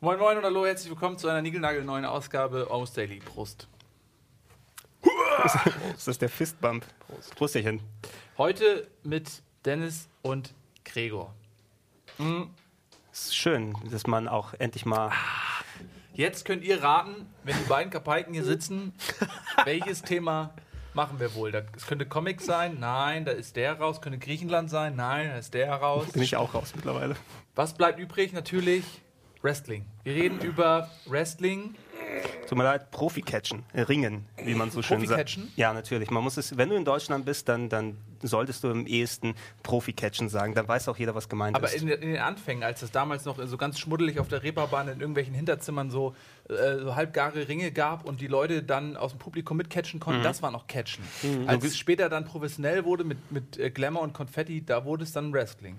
Moin Moin und hallo, herzlich willkommen zu einer niegelnagelneuen Ausgabe aus Daily. Prost. Ist das der Fistbump? Prost. Prostierchen. Heute mit Dennis und Gregor. Es ist schön, dass man auch endlich mal. Jetzt könnt ihr raten, wenn die beiden Kapaiken hier sitzen, welches Thema machen wir wohl? Es könnte Comic sein, nein, da ist der raus. Könnte Griechenland sein, nein, da ist der raus. Bin ich auch raus mittlerweile. Was bleibt übrig? Natürlich Wrestling. Wir reden über Wrestling. Tut mir leid, Profi-Catchen, äh, Ringen, wie man so schön sagt. Profi-Catchen? Ja, natürlich. Man muss es, wenn du in Deutschland bist, dann, dann solltest du im ehesten Profi-Catchen sagen. Dann weiß auch jeder, was gemeint Aber ist. in, in den Anfängen, als es damals noch so ganz schmuddelig auf der Reeperbahn in irgendwelchen Hinterzimmern so, äh, so halbgare Ringe gab und die Leute dann aus dem Publikum mitcatchen konnten, das war noch Catchen. Als es später dann professionell wurde mit, mit äh, Glamour und Konfetti, da wurde es dann Wrestling.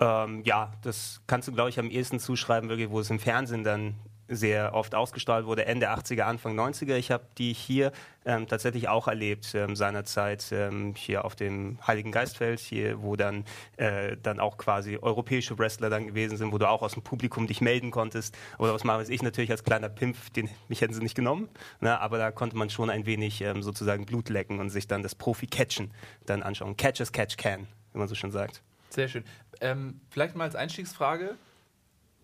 Ähm, ja, das kannst du, glaube ich, am ehesten zuschreiben, wirklich, wo es im Fernsehen dann sehr oft ausgestrahlt wurde, Ende 80er, Anfang 90er. Ich habe die hier ähm, tatsächlich auch erlebt, ähm, seinerzeit ähm, hier auf dem Heiligen Geistfeld, hier, wo dann, äh, dann auch quasi europäische Wrestler dann gewesen sind, wo du auch aus dem Publikum dich melden konntest. Oder was mache ich natürlich als kleiner Pimpf, den, mich hätten sie nicht genommen, ne? aber da konnte man schon ein wenig ähm, sozusagen Blut lecken und sich dann das Profi-Catchen dann anschauen. Catch as catch can, wie man so schon sagt. Sehr schön. Ähm, vielleicht mal als Einstiegsfrage,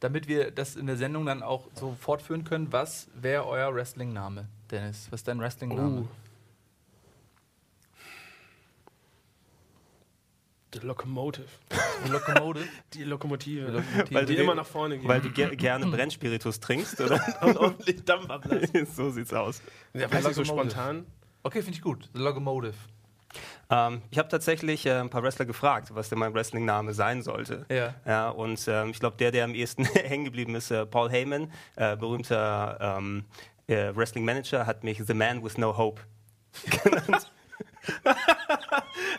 damit wir das in der Sendung dann auch so fortführen können. Was wäre euer Wrestling-Name, Dennis? Was ist dein Wrestling-Name? Oh. The Locomotive. Locomotive? Die Lokomotive. Lokomotive. Weil die du- immer nach vorne geht. Weil du ger gerne Brennspiritus trinkst, oder? und ordentlich Dampf ablassen. so sieht's aus. Ja, weiß ich so spontan. Okay, finde ich gut. The Locomotive. Ähm, ich habe tatsächlich äh, ein paar Wrestler gefragt, was denn mein Wrestling-Name sein sollte. Ja. Ja, und ähm, ich glaube, der, der am ehesten hängen geblieben ist, äh, Paul Heyman, äh, berühmter ähm, äh, Wrestling-Manager, hat mich The Man with No Hope genannt.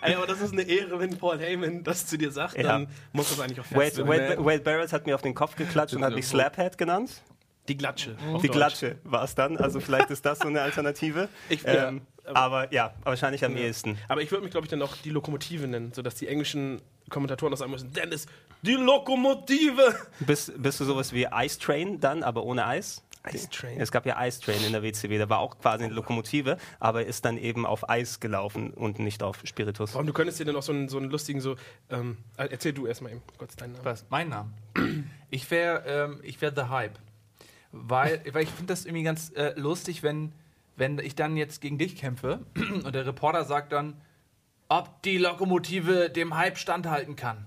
Ey, aber das ist eine Ehre, wenn Paul Heyman das zu dir sagt, Ja. dann muss das eigentlich auch Wade, fest Wade, Wade Barrett hat mir auf den Kopf geklatscht und hat mich Slaphead genannt. Die Glatsche. Die Deutsch. Glatsche war es dann. Also vielleicht ist das so eine Alternative. Ich- ja, ähm, aber- aber ja, wahrscheinlich am ehesten. Aber ich würde mich, glaube ich, dann auch die Lokomotive nennen, sodass die englischen Kommentatoren das sagen müssen. Dennis, die Lokomotive! Bist, bist du sowas wie Ice Train dann, aber ohne Eis? Ice Train. Es gab ja Ice Train in der WCW, der war auch quasi eine Lokomotive, aber ist dann eben auf Eis gelaufen und nicht auf Spiritus. Warum, du könntest dir dann auch so einen, so einen lustigen, so, ähm, erzähl du erstmal eben kurz deinen Namen. Was? Mein Name? Ich wäre ähm, ich wär The Hype. Weil, weil ich finde das irgendwie ganz äh, lustig, wenn, wenn ich dann jetzt gegen dich kämpfe und der Reporter sagt dann, ob die Lokomotive dem Hype standhalten kann.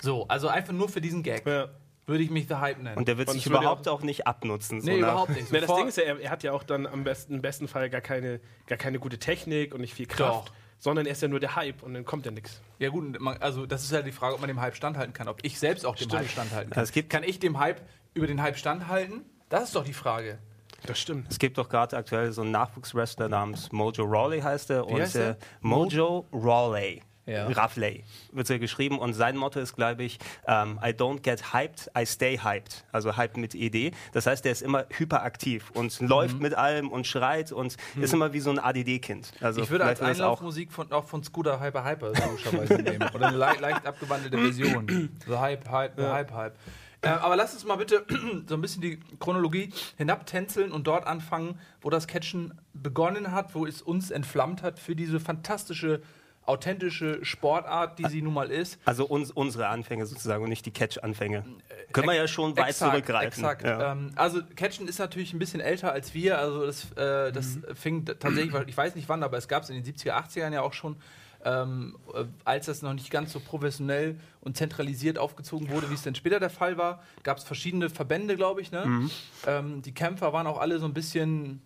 So, also einfach nur für diesen Gag Ja. würde ich mich The Hype nennen. Und der wird Und sich überhaupt auch nicht abnutzen. So nee, nach- überhaupt nicht. Ja, das Ding ist ja, er, er hat ja auch dann am besten, im besten Fall gar keine, gar keine gute Technik und nicht viel Kraft, Doch. sondern er ist ja nur der Hype und dann kommt ja nichts. Ja gut, man- also das ist ja die Frage, ob man dem Hype standhalten kann. Ob ich selbst auch dem Stimmt. Hype standhalten kann. Also es gibt- kann ich dem Hype über den Hype standhalten? Das ist doch die Frage. Das stimmt. Es gibt doch gerade aktuell so einen Nachwuchswrestler namens Mojo Rawley heißt er. Und heißt äh, Mojo Rawley. Ja. Rawley wird so geschrieben und sein Motto ist, glaube ich, ähm, I don't get hyped, I stay hyped. Also hyped mit ED. Das heißt, der ist immer hyperaktiv und läuft Mhm. mit allem und schreit und ist immer wie so ein ADD-Kind. Also Ich würde als Einlaufmusik von, auch von Scooter Hyper Hyper logischerweise nehmen. Oder eine le leicht abgewandelte Version. The Hype, Hype, the Hype, Hype. Äh, aber lass uns mal bitte so ein bisschen die Chronologie hinabtänzeln und dort anfangen, wo das Catchen begonnen hat, wo es uns entflammt hat für diese fantastische, authentische Sportart, die sie nun mal ist. Also uns, unsere Anfänge sozusagen und nicht die Catch-Anfänge. Können wir ja schon weit Exakt, zurückgreifen. Exakt. Ja. Ähm, also Catchen ist natürlich ein bisschen älter als wir. Also das, äh, das Mhm. fing tatsächlich, ich weiß nicht wann, aber es gab es in den 70er, 80ern ja auch schon, ähm, äh, als das noch nicht ganz so professionell und zentralisiert aufgezogen wurde, wie es dann später der Fall war, gab es verschiedene Verbände, glaube ich. Ne? Mhm. Ähm, die Kämpfer waren auch alle so ein bisschen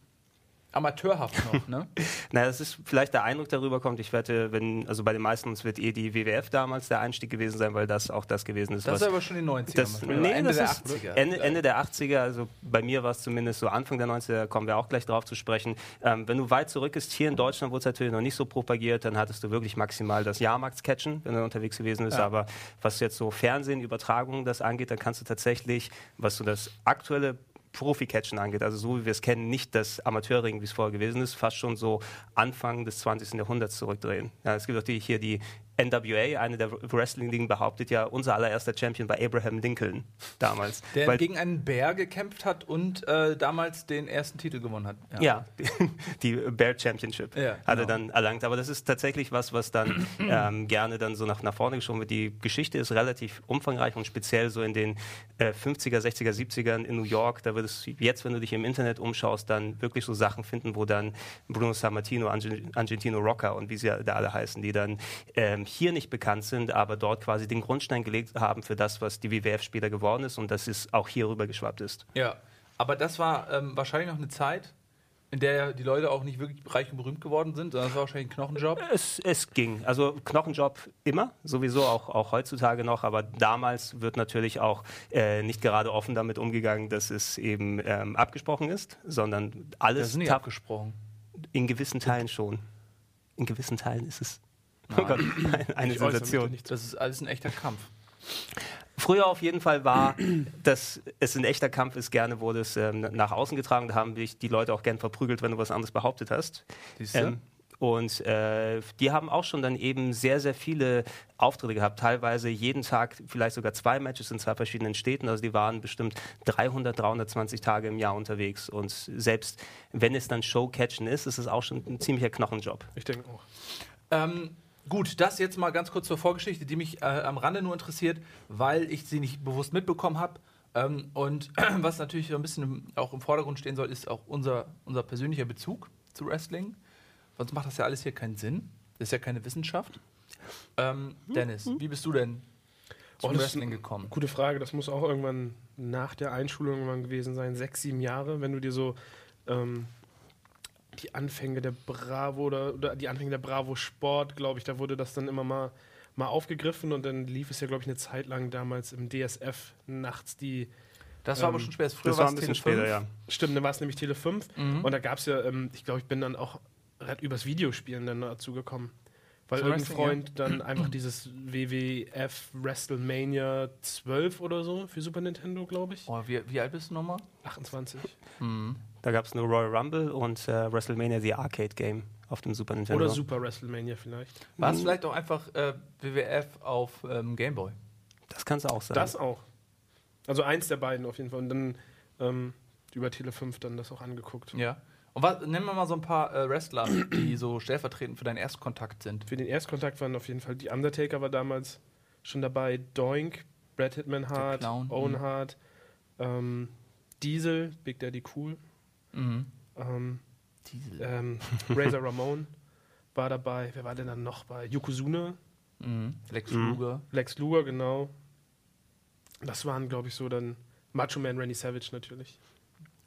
amateurhaft noch. Ne? Na, das ist vielleicht der Eindruck darüber kommt. Ich wette, wenn, also bei den meisten uns wird eh die WWF damals der Einstieg gewesen sein, weil das auch das gewesen ist, Das was ist aber schon in den 90ern. das, nee, Ende der ist 80er. Ende, Ende der 80er, also bei mir war es zumindest so Anfang der 90er, kommen wir auch gleich drauf zu sprechen. Ähm, wenn du weit zurück ist, hier in Deutschland wurde es natürlich noch nicht so propagiert, dann hattest du wirklich maximal das Jahrmarktscatchen, wenn du unterwegs gewesen bist. Ja. Aber was jetzt so Fernsehen, Übertragungen das angeht, dann kannst du tatsächlich, was so das aktuelle Profi-Catchen angeht, also so wie wir es kennen, nicht das Amateurring, wie es vorher gewesen ist, fast schon so Anfang des 20. Jahrhunderts zurückdrehen. Ja, es gibt auch die, hier die NWA, eine der Wrestling-Ligen, behauptet ja, unser allererster Champion war Abraham Lincoln damals. Der Weil- gegen einen Bär gekämpft hat und äh, damals den ersten Titel gewonnen hat. Ja, die Bear Championship Ja, hat er genau. dann erlangt. Aber das ist tatsächlich was, was dann ähm, gerne dann so nach, nach vorne geschoben wird. Die Geschichte ist relativ umfangreich und speziell so in den äh, 50er, 60er, 70ern in New York. Da wird es jetzt, wenn du dich im Internet umschaust, dann wirklich so Sachen finden, wo dann Bruno Sammartino, Argentino Rocker und wie sie da alle heißen, die dann ähm, hier nicht bekannt sind, aber dort quasi den Grundstein gelegt haben für das, was die WWF später geworden ist und das ist auch hier rüber geschwappt ist. Ja, aber das war ähm, wahrscheinlich noch eine Zeit, in der die Leute auch nicht wirklich reich und berühmt geworden sind, sondern es war wahrscheinlich ein Knochenjob. Es, es ging. Also Knochenjob immer, sowieso auch, auch heutzutage noch, aber damals wird natürlich auch äh, nicht gerade offen damit umgegangen, dass es eben ähm, abgesprochen ist, sondern Das alles ist nicht abgesprochen. in gewissen Teilen schon. In gewissen Teilen ist es oh. Gott, eine, Ich Sensation. Das ist alles ein echter Kampf. Früher auf jeden Fall war, dass es ein echter Kampf ist, gerne wurde es ähm, nach außen getragen, da haben dich die Leute auch gern verprügelt, wenn du was anderes behauptet hast. Ähm, und äh, die haben auch schon dann eben sehr, sehr viele Auftritte gehabt. Teilweise jeden Tag, vielleicht sogar zwei Matches in zwei verschiedenen Städten. Also die waren bestimmt 300, 320 Tage im Jahr unterwegs. Und selbst wenn es dann Showcatchen ist, ist es auch schon ein ziemlicher Knochenjob. Ich denke auch. Ähm, gut, das jetzt mal ganz kurz zur Vorgeschichte, die mich äh, am Rande nur interessiert, weil ich sie nicht bewusst mitbekommen habe. Ähm, und was natürlich so ein bisschen im, auch im Vordergrund stehen soll, ist auch unser, unser persönlicher Bezug zu Wrestling. Sonst macht das ja alles hier keinen Sinn. Das ist ja keine Wissenschaft. Ähm, Dennis, wie bist du denn zum Oh, Wrestling gekommen? Gute Frage. Das muss auch irgendwann nach der Einschulung irgendwann gewesen sein, sechs, sieben Jahre, wenn du dir so ähm, die Anfänge der Bravo oder, oder die Anfänge der Bravo Sport, glaube ich, da wurde das dann immer mal, mal aufgegriffen und dann lief es ja, glaube ich, eine Zeit lang damals im DSF nachts die. Das war aber Ähm, schon später. Früher Das war war's ein bisschen Tele 5. später, ja. Stimmt, dann war es nämlich Tele 5 Mhm. und da gab es ja, ähm, ich glaube, ich bin dann auch red- übers Videospielen dann dazu gekommen. Weil Zum irgendein Freund dann einfach dieses WWF WrestleMania 12 oder so für Super Nintendo, glaube ich. Oh, wie, wie alt bist du nochmal? 28. Mhm. Da gab es nur Royal Rumble und äh, WrestleMania The Arcade Game auf dem Super Nintendo. Oder Super WrestleMania vielleicht. War es Mhm. vielleicht auch einfach äh, WWF auf ähm, Gameboy? Das kann es auch sein. Das auch. Also eins der beiden auf jeden Fall. Und dann ähm, über Tele 5 dann das auch angeguckt. Ja. Und was, nennen wir mal so ein paar äh, Wrestler, die so stellvertretend für deinen Erstkontakt sind. Für den Erstkontakt waren auf jeden Fall die Undertaker war damals schon dabei, Doink, Brad Hitman Hart, Clown, Owen mhm. Hart, ähm, Diesel, Big Daddy Cool, Mhm. ähm, Diesel. ähm, Razor Ramon war dabei. Wer war denn dann noch bei? Yokozuna, Mhm. Lex Mhm. Luger. Lex Luger, genau. Das waren, glaube ich, so dann Macho Man Randy Savage natürlich.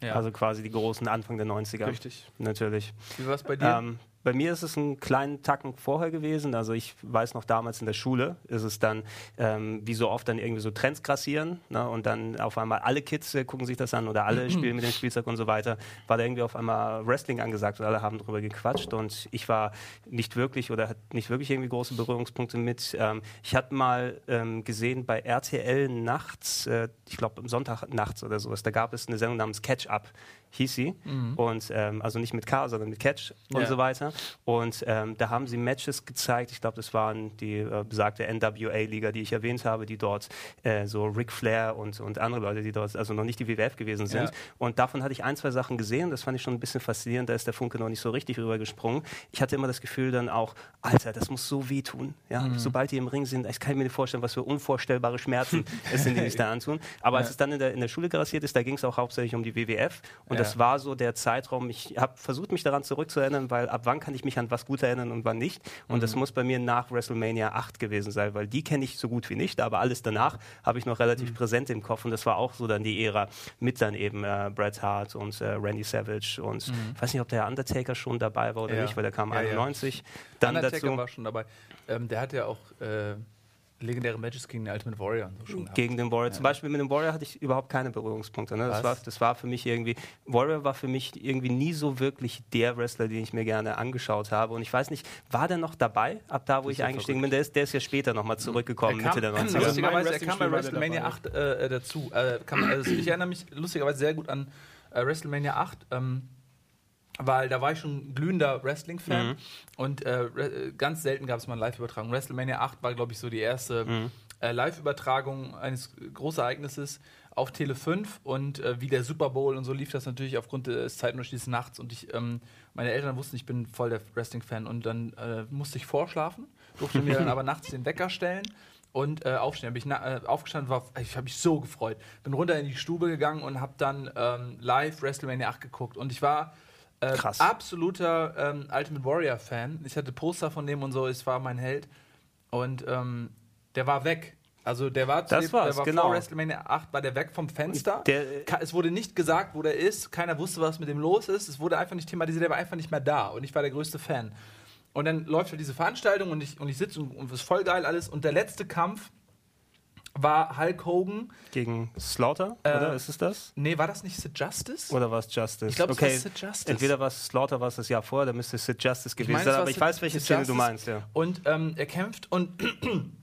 Ja. Also quasi die großen Anfang der 90er. Richtig. Natürlich. Wie war es bei dir? Ähm, bei mir ist es einen kleinen Tacken vorher gewesen. Also ich weiß noch damals in der Schule ist es dann, ähm, wie so oft dann irgendwie so Trends grassieren ne? und dann auf einmal alle Kids äh, gucken sich das an oder alle spielen mit dem Spielzeug und so weiter. War da irgendwie auf einmal Wrestling angesagt und alle haben drüber gequatscht und ich war nicht wirklich oder hatte nicht wirklich irgendwie große Berührungspunkte mit. Ähm, ich hatte mal ähm, gesehen bei RTL nachts, äh, ich glaube am Sonntag nachts oder sowas, da gab es eine Sendung namens Catch Up, hieß sie. Und ähm, also nicht mit K, sondern mit Catch und Ja. so weiter. Und ähm, da haben sie Matches gezeigt. Ich glaube, das waren die äh, besagte NWA-Liga, die ich erwähnt habe, die dort äh, so Ric Flair und, und andere Leute, die dort also noch nicht die WWF gewesen sind. Ja. Und davon hatte ich ein, zwei Sachen gesehen. Das fand ich schon ein bisschen faszinierend. Da ist der Funke noch nicht so richtig rübergesprungen. Ich hatte immer das Gefühl dann auch, Alter, das muss so wehtun. Ja? Mhm. Sobald die im Ring sind, ich kann mir nicht vorstellen, was für unvorstellbare Schmerzen es sind, die sich da antun. Aber als Ja. es dann in der, in der Schule grassiert ist, da ging es auch hauptsächlich um die WWF. Und. Das war so der Zeitraum, ich habe versucht, mich daran zurückzuerinnern, weil ab wann kann ich mich an was gut erinnern und wann nicht. Und Mhm. das muss bei mir nach WrestleMania 8 gewesen sein, weil die kenne ich so gut wie nicht, aber alles danach habe ich noch relativ Mhm. präsent im Kopf. Und das war auch so dann die Ära mit dann eben äh, Bret Hart und äh, Randy Savage. Und ich weiß nicht, ob der Undertaker schon dabei war oder Mhm. Ja. nicht, weil der kam Ja, ja. 91. Dann Undertaker dazu. war schon dabei. Ähm, der hat ja auch äh, Legendäre Matches gegen den Ultimate Warrior und so gegen den Warrior. Zum Beispiel mit dem Warrior hatte ich überhaupt keine Berührungspunkte. Ne? Das, war, das war für mich irgendwie, Warrior war für mich irgendwie nie so wirklich der Wrestler, den ich mir gerne angeschaut habe. Und ich weiß nicht, war der noch dabei, ab da, wo ich ja eingestiegen bin? Der ist, der ist ja später nochmal zurückgekommen, Er kam, Mitte der 90er. lustigerweise, er kam bei WrestleMania dabei. 8 äh, äh, dazu. Äh, kam, also ich erinnere mich lustigerweise sehr gut an äh, WrestleMania 8, ähm, weil da war ich schon ein glühender Wrestling-Fan Mhm. und äh, äh, ganz selten gab es mal eine Live-Übertragung. WrestleMania 8 war, glaube ich, so die erste Mhm. äh, Live-Übertragung eines Großereignisses auf Tele 5 und äh, wie der Super Bowl und so lief das natürlich aufgrund des Zeitunterschiedes nachts und ich, ähm, meine Eltern wussten, ich bin voll der Wrestling-Fan und dann äh, musste ich vorschlafen, durfte mir dann aber nachts den Wecker stellen und äh, aufstehen. Bin ich na, äh, aufgestanden, war, ich habe mich so gefreut. Bin runter in die Stube gegangen und habe dann ähm, live WrestleMania 8 geguckt und ich war äh, Krass. absoluter ähm, Ultimate Warrior Fan. Ich hatte Poster von dem und so, es war mein Held und ähm, der war weg. Also der war, zu Das dem- war's, der war genau. vor WrestleMania 8, war der weg vom Fenster. Der- Ka- es wurde nicht gesagt, wo der ist. Keiner wusste, was mit dem los ist. Es wurde einfach nicht thematisiert. Der war einfach nicht mehr da. Und ich war der größte Fan. Und dann läuft halt diese Veranstaltung und ich, und ich sitze und, und es ist voll geil alles. Und der letzte Kampf war Hulk Hogan. Gegen Slaughter, Äh, oder? Ist es das? Nee, war das nicht Sid Justice? Oder war es Justice? Ich glaub, es okay. war Sid Justice. Entweder war es Slaughter, war es das Jahr vorher, dann müsste es Sid Justice gewesen es sein. Aber ich Sid- weiß, welche Sid Szene du Justice. meinst, ja. Und ähm, er kämpft und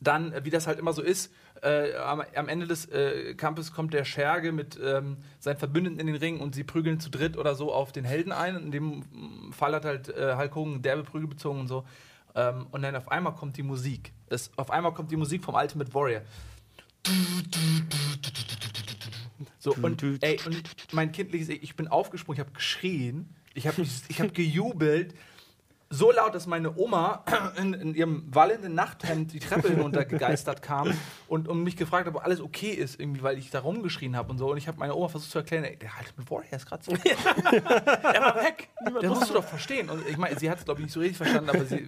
dann, wie das halt immer so ist, äh, am, am Ende des äh, Kampfes kommt der Scherge mit ähm, seinen Verbündeten in den Ring und sie prügeln zu dritt oder so auf den Helden ein. In dem Fall hat halt äh, Hulk Hogan derbe Prügel bezogen und so. Ähm, und dann auf einmal kommt die Musik. Das, auf einmal kommt die Musik vom Ultimate Warrior. So, und, ey, und mein kindliches Ich, ich bin aufgesprungen, ich habe geschrien, ich habe ich hab gejubelt, so laut, dass meine Oma in, in ihrem wallenden Nachthemd die Treppe hinunter gegeistert kam und, und mich gefragt hat, ob alles okay ist, irgendwie, weil ich da rumgeschrien habe und so. Und ich habe meiner Oma versucht zu erklären, ey, der Ultimate Warrior ist gerade so. er war weg. Das musst du doch verstehen. Und ich meine, sie hat es, glaube ich, nicht so richtig verstanden, aber sie,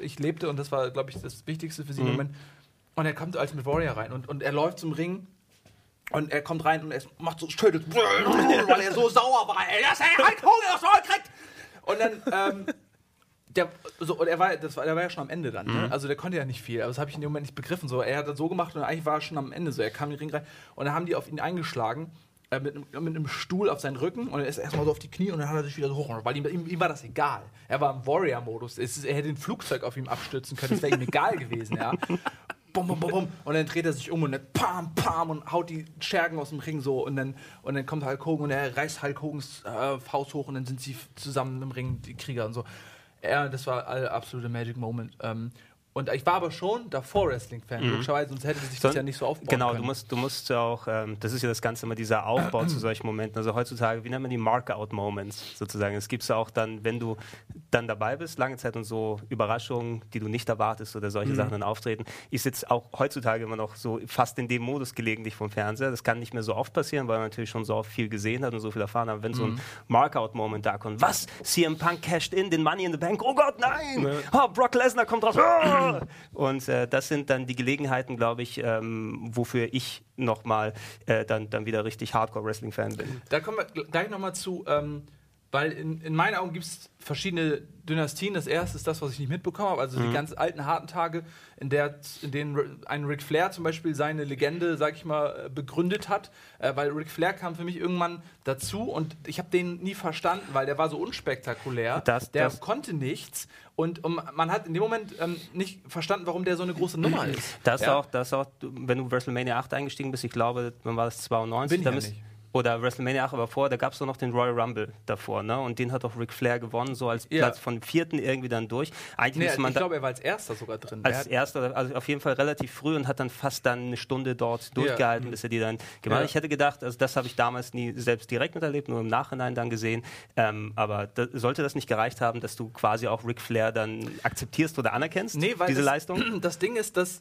ich lebte und das war, glaube ich, das Wichtigste für sie im Moment. Und er kommt als Ultimate Warrior rein und, und er läuft zum Ring und er kommt rein und er macht so schönes, weil er so sauer war. Ey, das ey, Hulk Hogan das Maul kriegt. Und dann, ähm, der, so, und er war, das war, der war ja schon am Ende dann. Ne? Also der konnte ja nicht viel, aber das habe ich in dem Moment nicht begriffen. So, er hat das so gemacht und eigentlich war er schon am Ende. So, er kam in den Ring rein und dann haben die auf ihn eingeschlagen. äh, Mit, einem- mit einem Stuhl auf seinen Rücken und er ist erstmal so auf die Knie und dann hat er sich wieder so hoch, weil ihm, ihm, ihm war das egal. Er war im Warrior-Modus. Er hätte ein Flugzeug auf ihm abstürzen können, das wäre ihm egal gewesen, ja. Bum, bum, bum, bum. Und dann dreht er sich um und dann pam, pam und haut die Schergen aus dem Ring so. Und dann, und dann kommt Hulk Hogan und er reißt Hulk Hogans äh, Faust hoch und dann sind sie zusammen im Ring, die Krieger und so. Ja, das war ein absoluter Magic Moment. Ähm, und ich war aber schon davor Wrestling-Fan, logischerweise, sonst hätte sich das So- ja nicht so aufbauen Genau, können. du musst, du musst ja auch, ähm, das ist ja das Ganze immer dieser Aufbau zu solchen Momenten. Also heutzutage, wie nennt man die Mark-out-Moments sozusagen? Es gibt ja auch dann, wenn du dann dabei bist, lange Zeit und so Überraschungen, die du nicht erwartest oder solche Sachen dann auftreten. Ich sitze auch heutzutage immer noch so fast in dem Modus gelegentlich vom Fernseher. Das kann nicht mehr so oft passieren, weil man natürlich schon so oft viel gesehen hat und so viel erfahren hat. Wenn so ein Mark-out-Moment da kommt, was? CM Punk casht in den Money in the Bank? Oh Gott, nein! Oh, Brock Lesnar kommt raus! Und äh, das sind dann die Gelegenheiten, glaube ich, ähm, wofür ich nochmal äh, dann, dann wieder richtig Hardcore-Wrestling-Fan bin. Da kommen wir gl- gleich nochmal zu, ähm, weil in, in meinen Augen gibt es verschiedene Dynastien. Das erste ist das, was ich nicht mitbekommen habe, also die ganz alten, harten Tage, in, der, in denen ein Ric Flair zum Beispiel seine Legende, sag ich mal, äh, begründet hat. Äh, weil Ric Flair kam für mich irgendwann dazu und ich habe den nie verstanden, weil der war so unspektakulär. Das- der das- konnte nichts und um, man hat in dem Moment ähm, nicht verstanden, warum der so eine große Nummer ist. Das Ja? auch, das auch, wenn du WrestleMania 8 eingestiegen bist, ich glaube, wann war das 92? Bin ich da ja nicht. Oder WrestleMania 8, aber vorher, da gab es doch noch den Royal Rumble davor, ne? Und den hat auch Ric Flair gewonnen, so als Ja. Platz von vierten irgendwie dann durch. Eigentlich Nee, müsste man ich glaube, er war als erster sogar drin. Als erster, also auf jeden Fall relativ früh und hat dann fast dann eine Stunde dort durchgehalten, bis er die dann gemacht hat. Ja. Ich hätte gedacht, also das habe ich damals nie selbst direkt miterlebt, nur im Nachhinein dann gesehen. Ähm, aber da, sollte das nicht gereicht haben, dass du quasi auch Ric Flair dann akzeptierst oder anerkennst, Nee, weil diese das, Leistung? Das Ding ist, dass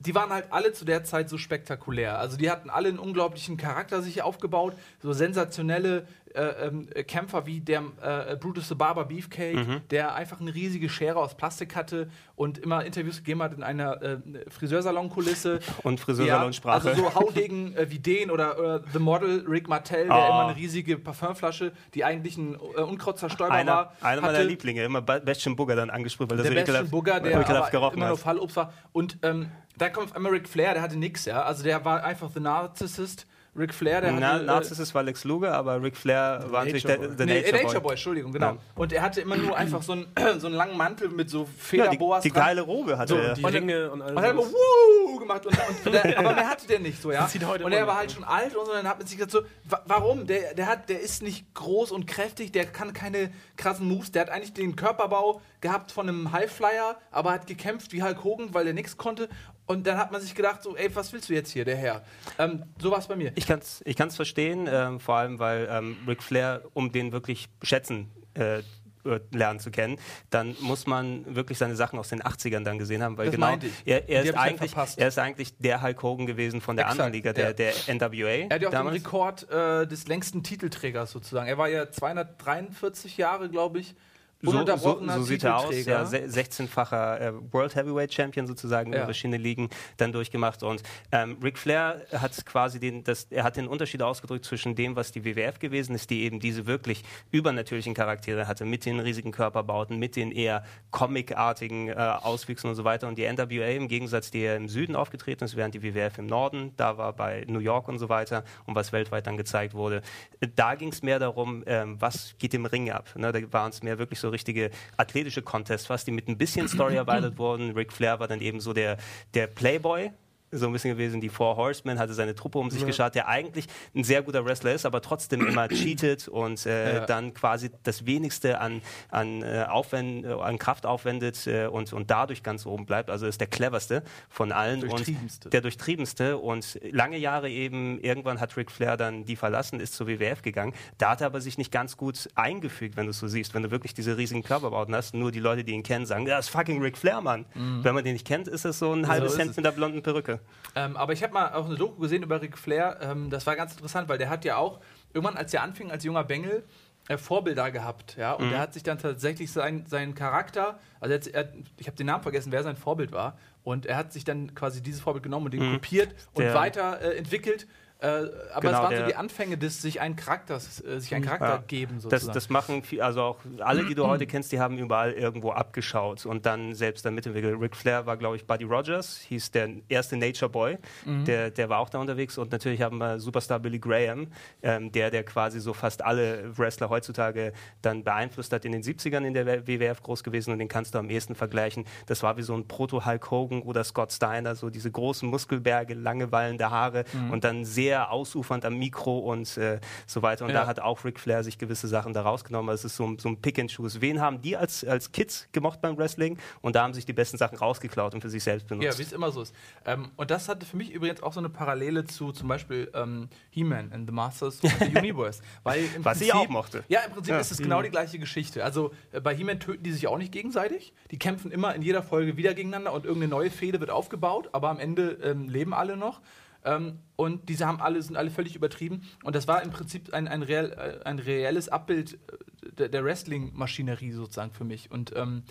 die waren halt alle zu der Zeit so spektakulär. Also die hatten alle einen unglaublichen Charakter sich aufgebaut, so sensationelle äh, ähm, Kämpfer wie der äh, Brutus the Barber Beefcake, Mhm. der einfach eine riesige Schere aus Plastik hatte und immer Interviews gegeben hat in einer äh, Friseursalonkulisse. Und Friseursalonsprache. also so Haudegen äh, wie den oder äh, The Model Rick Martell, der Oh. immer eine riesige Parfümflasche, die eigentlich ein äh, Unkrautzerstäuber einer, war. einer meiner. Lieblinge, immer Ba- Bastian Bugger dann angesprochen, weil das Der so ekelhaft, Bugger, der ekelhaft gerochen immer nur hat. Fallobst war. Und ähm, dann kommt auf einmal Ric Flair, der hatte nix, ja. Also der war einfach The Narcissist. Ric Flair, der Na, hatte... äh, Narcissus war Lex Luger, aber Ric Flair war natürlich der, Nature der Nee, Nature, Nature Boy. Boy, Entschuldigung, genau. Ja. Und er hatte immer nur einfach so einen, so einen langen Mantel mit so Ja, die, Federboas die geile Robe hatte So, er. die Und Ringe und Und er hat immer alles. Wuh gemacht. Und, und der, aber mehr hatte der nicht so, ja. Das sieht heute Und er war halt schon alt und so. Dann hat man sich gesagt so, wa warum? Der, der, hat, der ist nicht groß und kräftig, der kann keine krassen Moves. Der hat eigentlich den Körperbau gehabt von einem Highflyer, aber hat gekämpft wie Hulk Hogan, weil der nichts konnte. Und dann hat man sich gedacht so, ey, was willst du jetzt hier, der Herr? Ähm, so war es bei mir. Ich kann es ich kann's verstehen, ähm, vor allem weil ähm, Ric Flair, um den wirklich schätzen äh, äh, lernen zu kennen, dann muss man wirklich seine Sachen aus den 80ern dann gesehen haben, weil Das genau er, er, ist halt eigentlich, er ist eigentlich der Hulk Hogan gewesen von der Exakt, anderen Liga, der, ja. der NWA. Er hat ja auch damals. den Rekord äh, des längsten Titelträgers sozusagen. Er war ja 243 Jahre, glaube ich, So, so, so sieht er aus, ja, se- 16-facher äh, World Heavyweight Champion sozusagen Ja. über verschiedene Ligen dann durchgemacht und ähm, Ric Flair hat quasi den, das, er hat den Unterschied ausgedrückt zwischen dem, was die WWF gewesen ist, die eben diese wirklich übernatürlichen Charaktere hatte, mit den riesigen Körperbauten, mit den eher comicartigen äh, Auswüchsen und so weiter und die NWA im Gegensatz, die im Süden aufgetreten ist, während die WWF im Norden, da war bei New York und so weiter und was weltweit dann gezeigt wurde. Äh, Da ging es mehr darum, ähm, was geht im Ring ab. Ne? Da waren es mehr wirklich so richtige athletische Contests fast, die mit ein bisschen Story erweitert wurden. Ric Flair war dann eben so der, der Playboy, so ein bisschen gewesen. Die Four Horsemen hatte seine Truppe um sich geschaut, der eigentlich ein sehr guter Wrestler ist, aber trotzdem immer cheatet und äh, Ja. dann quasi das wenigste an, an, äh, Aufwend, äh, an Kraft aufwendet äh, und, und dadurch ganz oben bleibt. Also ist der cleverste von allen Durchtriebenste. und der durchtriebenste. Und lange Jahre eben, irgendwann hat Ric Flair dann die verlassen, ist zur WWF gegangen. Da hat er aber sich nicht ganz gut eingefügt, wenn du es so siehst. Wenn du wirklich diese riesigen Körperbauten hast, nur die Leute, die ihn kennen, sagen, das ist fucking Ric Flair, Mann. Wenn man den nicht kennt, ist es so ein halbes ist Hemd mit der blonden Perücke. Ähm, aber ich habe mal auch eine Doku gesehen über Ric Flair. Ähm, das war ganz interessant, weil der hat ja auch irgendwann, als er anfing als junger Bengel, äh, Vorbilder gehabt. Ja? Und der hat sich dann tatsächlich sein, seinen Charakter, also jetzt, er, ich habe den Namen vergessen, wer sein Vorbild war. Und er hat sich dann quasi dieses Vorbild genommen und den kopiert und Der- weiter äh, entwickelt. Äh, aber Genau, es waren so die Anfänge des sich einen Charakter, äh, sich einen Charakter Ja. geben Das, sozusagen. das machen viel, also auch alle, die du heute kennst, die haben überall irgendwo abgeschaut und dann selbst dann mitentwickelt. Ric Flair war, glaube ich, Buddy Rogers, hieß der erste Nature Boy, der, der war auch da unterwegs und natürlich haben wir Superstar Billy Graham, ähm, der, der quasi so fast alle Wrestler heutzutage dann beeinflusst hat in den 70ern in der WWF groß gewesen und den kannst du am ehesten vergleichen. Das war wie so ein Proto-Hulk Hogan oder Scott Steiner, so diese großen Muskelberge, lange wallende Haare und dann sehr ausufernd am Mikro und äh, so weiter. Und Ja. da hat auch Ric Flair sich gewisse Sachen da rausgenommen. Also es ist so, ein- so ein Pick and Choose. Wen haben die als, als Kids gemocht beim Wrestling? Und da haben sich die besten Sachen rausgeklaut und für sich selbst Ja, benutzt. wie es immer so ist. Ähm, und das hatte für mich übrigens auch so eine Parallele zu zum Beispiel ähm, He-Man and the Masters of the Universe. Weil im Was ich auch mochte. Ja, im Prinzip Ja. ist es genau die gleiche Geschichte. Also äh, bei He-Man töten die sich auch nicht gegenseitig. Die kämpfen immer in jeder Folge wieder gegeneinander und irgendeine neue Fehde wird aufgebaut, aber am Ende ähm, leben alle noch. Ähm, und diese haben alle, sind alle völlig übertrieben. Und das war im Prinzip ein, ein, reell, äh, ein reelles Abbild äh, der, der Wrestling-Maschinerie sozusagen für mich. Und ähm,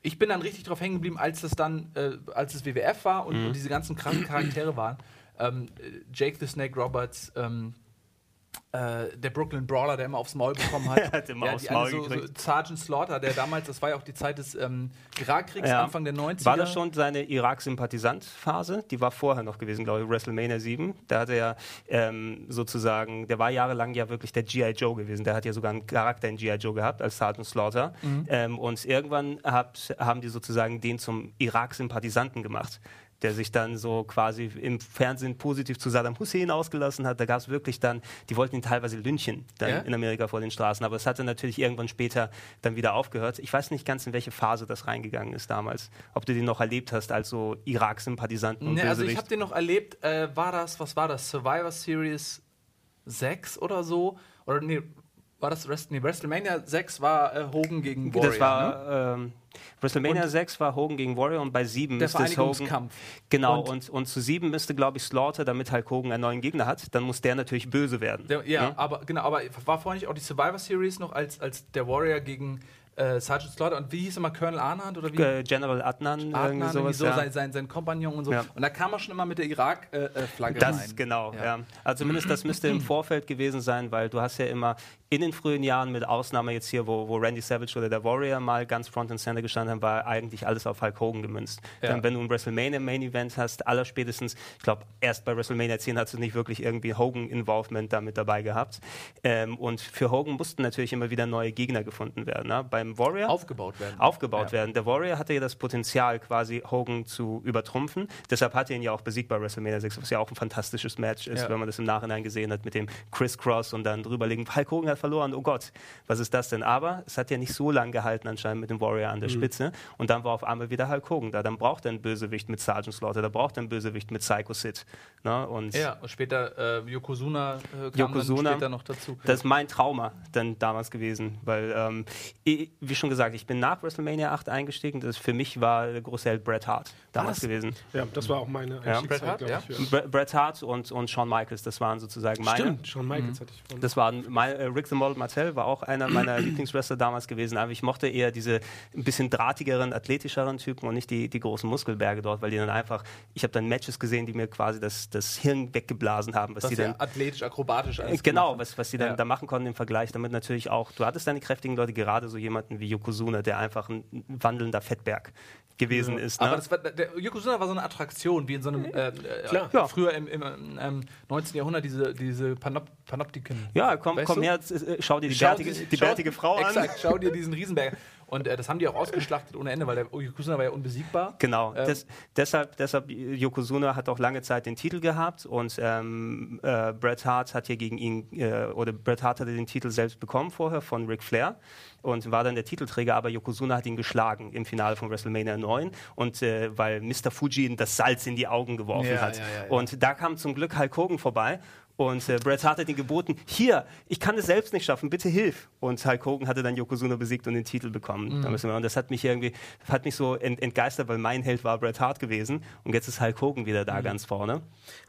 ich bin dann richtig drauf hängen geblieben, als das dann, äh, als es WWF war und, und diese ganzen krassen Charaktere waren. Ähm, äh, Jake the Snake Roberts, ähm, äh, der Brooklyn Brawler, der immer aufs Maul bekommen hat. Hat immer Ja, aufs Maul so, so gekriegt. Sergeant Slaughter, der damals, das war ja auch die Zeit des ähm, Irakkriegs, Ja. Anfang der 90er. War das schon seine Irak-Sympathisant-Phase? Die war vorher noch gewesen, glaube ich, WrestleMania 7. Da hat er ja ähm, sozusagen, der war jahrelang ja wirklich der G.I. Joe gewesen. Der hat ja sogar einen Charakter in G.I. Joe gehabt, als Sergeant Slaughter. Ähm, und irgendwann hat, haben die sozusagen den zum Irak-Sympathisanten gemacht der sich dann so quasi im Fernsehen positiv zu Saddam Hussein ausgelassen hat. Da gab es wirklich dann, die wollten ihn teilweise lynchen dann Ja? in Amerika vor den Straßen, aber es hatte natürlich irgendwann später dann wieder aufgehört. Ich weiß nicht ganz, in welche Phase das reingegangen ist damals. Ob du den noch erlebt hast als so Irak-Sympathisanten und Nee, also ich habe den noch erlebt, äh, war das, was war das, Survivor Series 6 oder so? Oder nee, war das Wrest nee, WrestleMania 6 war äh, Hogan gegen Warrior. das war ähm, WrestleMania 6 war Hogan gegen Warrior und bei 7 Der müsste es Hogan. Genau, Und- und, und, zu 7 müsste, glaube ich, Slaughter, damit Hulk Hogan einen neuen Gegner hat, dann muss der natürlich böse werden. Der, ja, Ja? aber genau, aber war vorhin nicht auch die Survivor Series noch als, als der Warrior gegen äh, Sergeant Slaughter und wie hieß er mal Colonel Arnand oder wie? Äh, General Adnan, Adnan, irgendwie sowas. so, ja. sein, sein, sein Kompagnon und so. Ja. Und da kam er schon immer mit der Irak-Flagge Das rein. genau, Ja. ja. Also zumindest das müsste im Vorfeld gewesen sein, weil du hast ja immer in den frühen Jahren, mit Ausnahme jetzt hier, wo, wo Randy Savage oder der Warrior mal ganz Front and Center gestanden haben, war eigentlich alles auf Hulk Hogan gemünzt. Ja. Dann, wenn du ein WrestleMania Main Event hast, allerspätestens, ich glaube, erst bei WrestleMania 10 hast du nicht wirklich irgendwie Hogan-Involvement damit dabei gehabt. Ähm, und für Hogan mussten natürlich immer wieder neue Gegner gefunden werden. Ne? Beim Warrior Aufgebaut werden. aufgebaut Ja. werden. Der Warrior hatte ja das Potenzial, quasi Hogan zu übertrumpfen. Deshalb hat er ihn ja auch besiegt bei WrestleMania 6, was ja auch ein fantastisches Match ist, Ja. wenn man das im Nachhinein gesehen hat mit dem Criss-Cross und dann drüberlegen, Hulk Hogan hat verloren, oh Gott, was ist das denn? Aber es hat ja nicht so lange gehalten anscheinend mit dem Warrior an der Mhm. Spitze und dann war auf einmal wieder Hulk Hogan da. Dann braucht er einen Bösewicht mit Sergeant Slaughter, da braucht er einen Bösewicht mit Psycho Sid. Ne? Und Ja, und später äh, Yokozuna äh, kam Yokozuna. dann später noch dazu. Das ist mein Trauma dann damals gewesen, weil, ähm, ich, wie schon gesagt, ich bin nach WrestleMania 8 eingestiegen. Das für mich war der große Held Bret Hart damals Was? gewesen. Ja, das war auch meine Ja. Einstiegszeit, Bret Hart, ja? Bret Hart und, und Shawn Michaels, das waren sozusagen meine. Stimmt, Shawn Michaels hatte ich von. Das war mein, äh, Rick the Model Martell war auch einer meiner Lieblingswrestler damals gewesen, aber ich mochte eher diese ein bisschen drahtigeren, athletischeren Typen und nicht die, die großen Muskelberge dort, weil die dann einfach, ich habe dann Matches gesehen, die mir quasi das, das Hirn weggeblasen haben, was was die ja dann athletisch, akrobatisch alles Äh, Genau, was, was sie dann Ja. da machen konnten im Vergleich, damit natürlich auch, du hattest deine kräftigen Leute, gerade so jemanden wie Yokozuna, der einfach ein wandelnder Fettberg gewesen ist. Ne? Aber das war, der Yokozuna war so eine Attraktion, wie in so einem äh, äh, Klar. ja. früher im, im ähm, 19. Jahrhundert diese, diese Panop Panoptiken. ja, komm, Weißt komm her, äh, schau dir die, Schau bärtige, die schau- bärtige Frau an. Exakt, schau dir diesen Riesenberg. Und äh, das haben die auch ausgeschlachtet ohne Ende, weil der Yokozuna war ja unbesiegbar. Genau, Ähm, des, deshalb, deshalb Yokozuna hat auch lange Zeit den Titel gehabt und ähm, äh, Bret Hart hat ja gegen ihn, äh, oder Bret Hart hatte den Titel selbst bekommen vorher von Ric Flair und war dann der Titelträger, aber Yokozuna hat ihn geschlagen im Finale von WrestleMania 9 und äh, weil Mr. Fuji ihm das Salz in die Augen geworfen Ja, hat. ja, ja. Und da kam zum Glück Hulk Hogan vorbei und äh, Bret Hart hat ihn geboten, hier, ich kann es selbst nicht schaffen, bitte hilf. Und Hulk Hogan hatte dann Yokozuna besiegt und den Titel bekommen. Mhm. Wir- Und das hat mich irgendwie, hat mich so ent, entgeistert, weil mein Held war Bret Hart gewesen und jetzt ist Hulk Hogan wieder Mhm. da ganz vorne.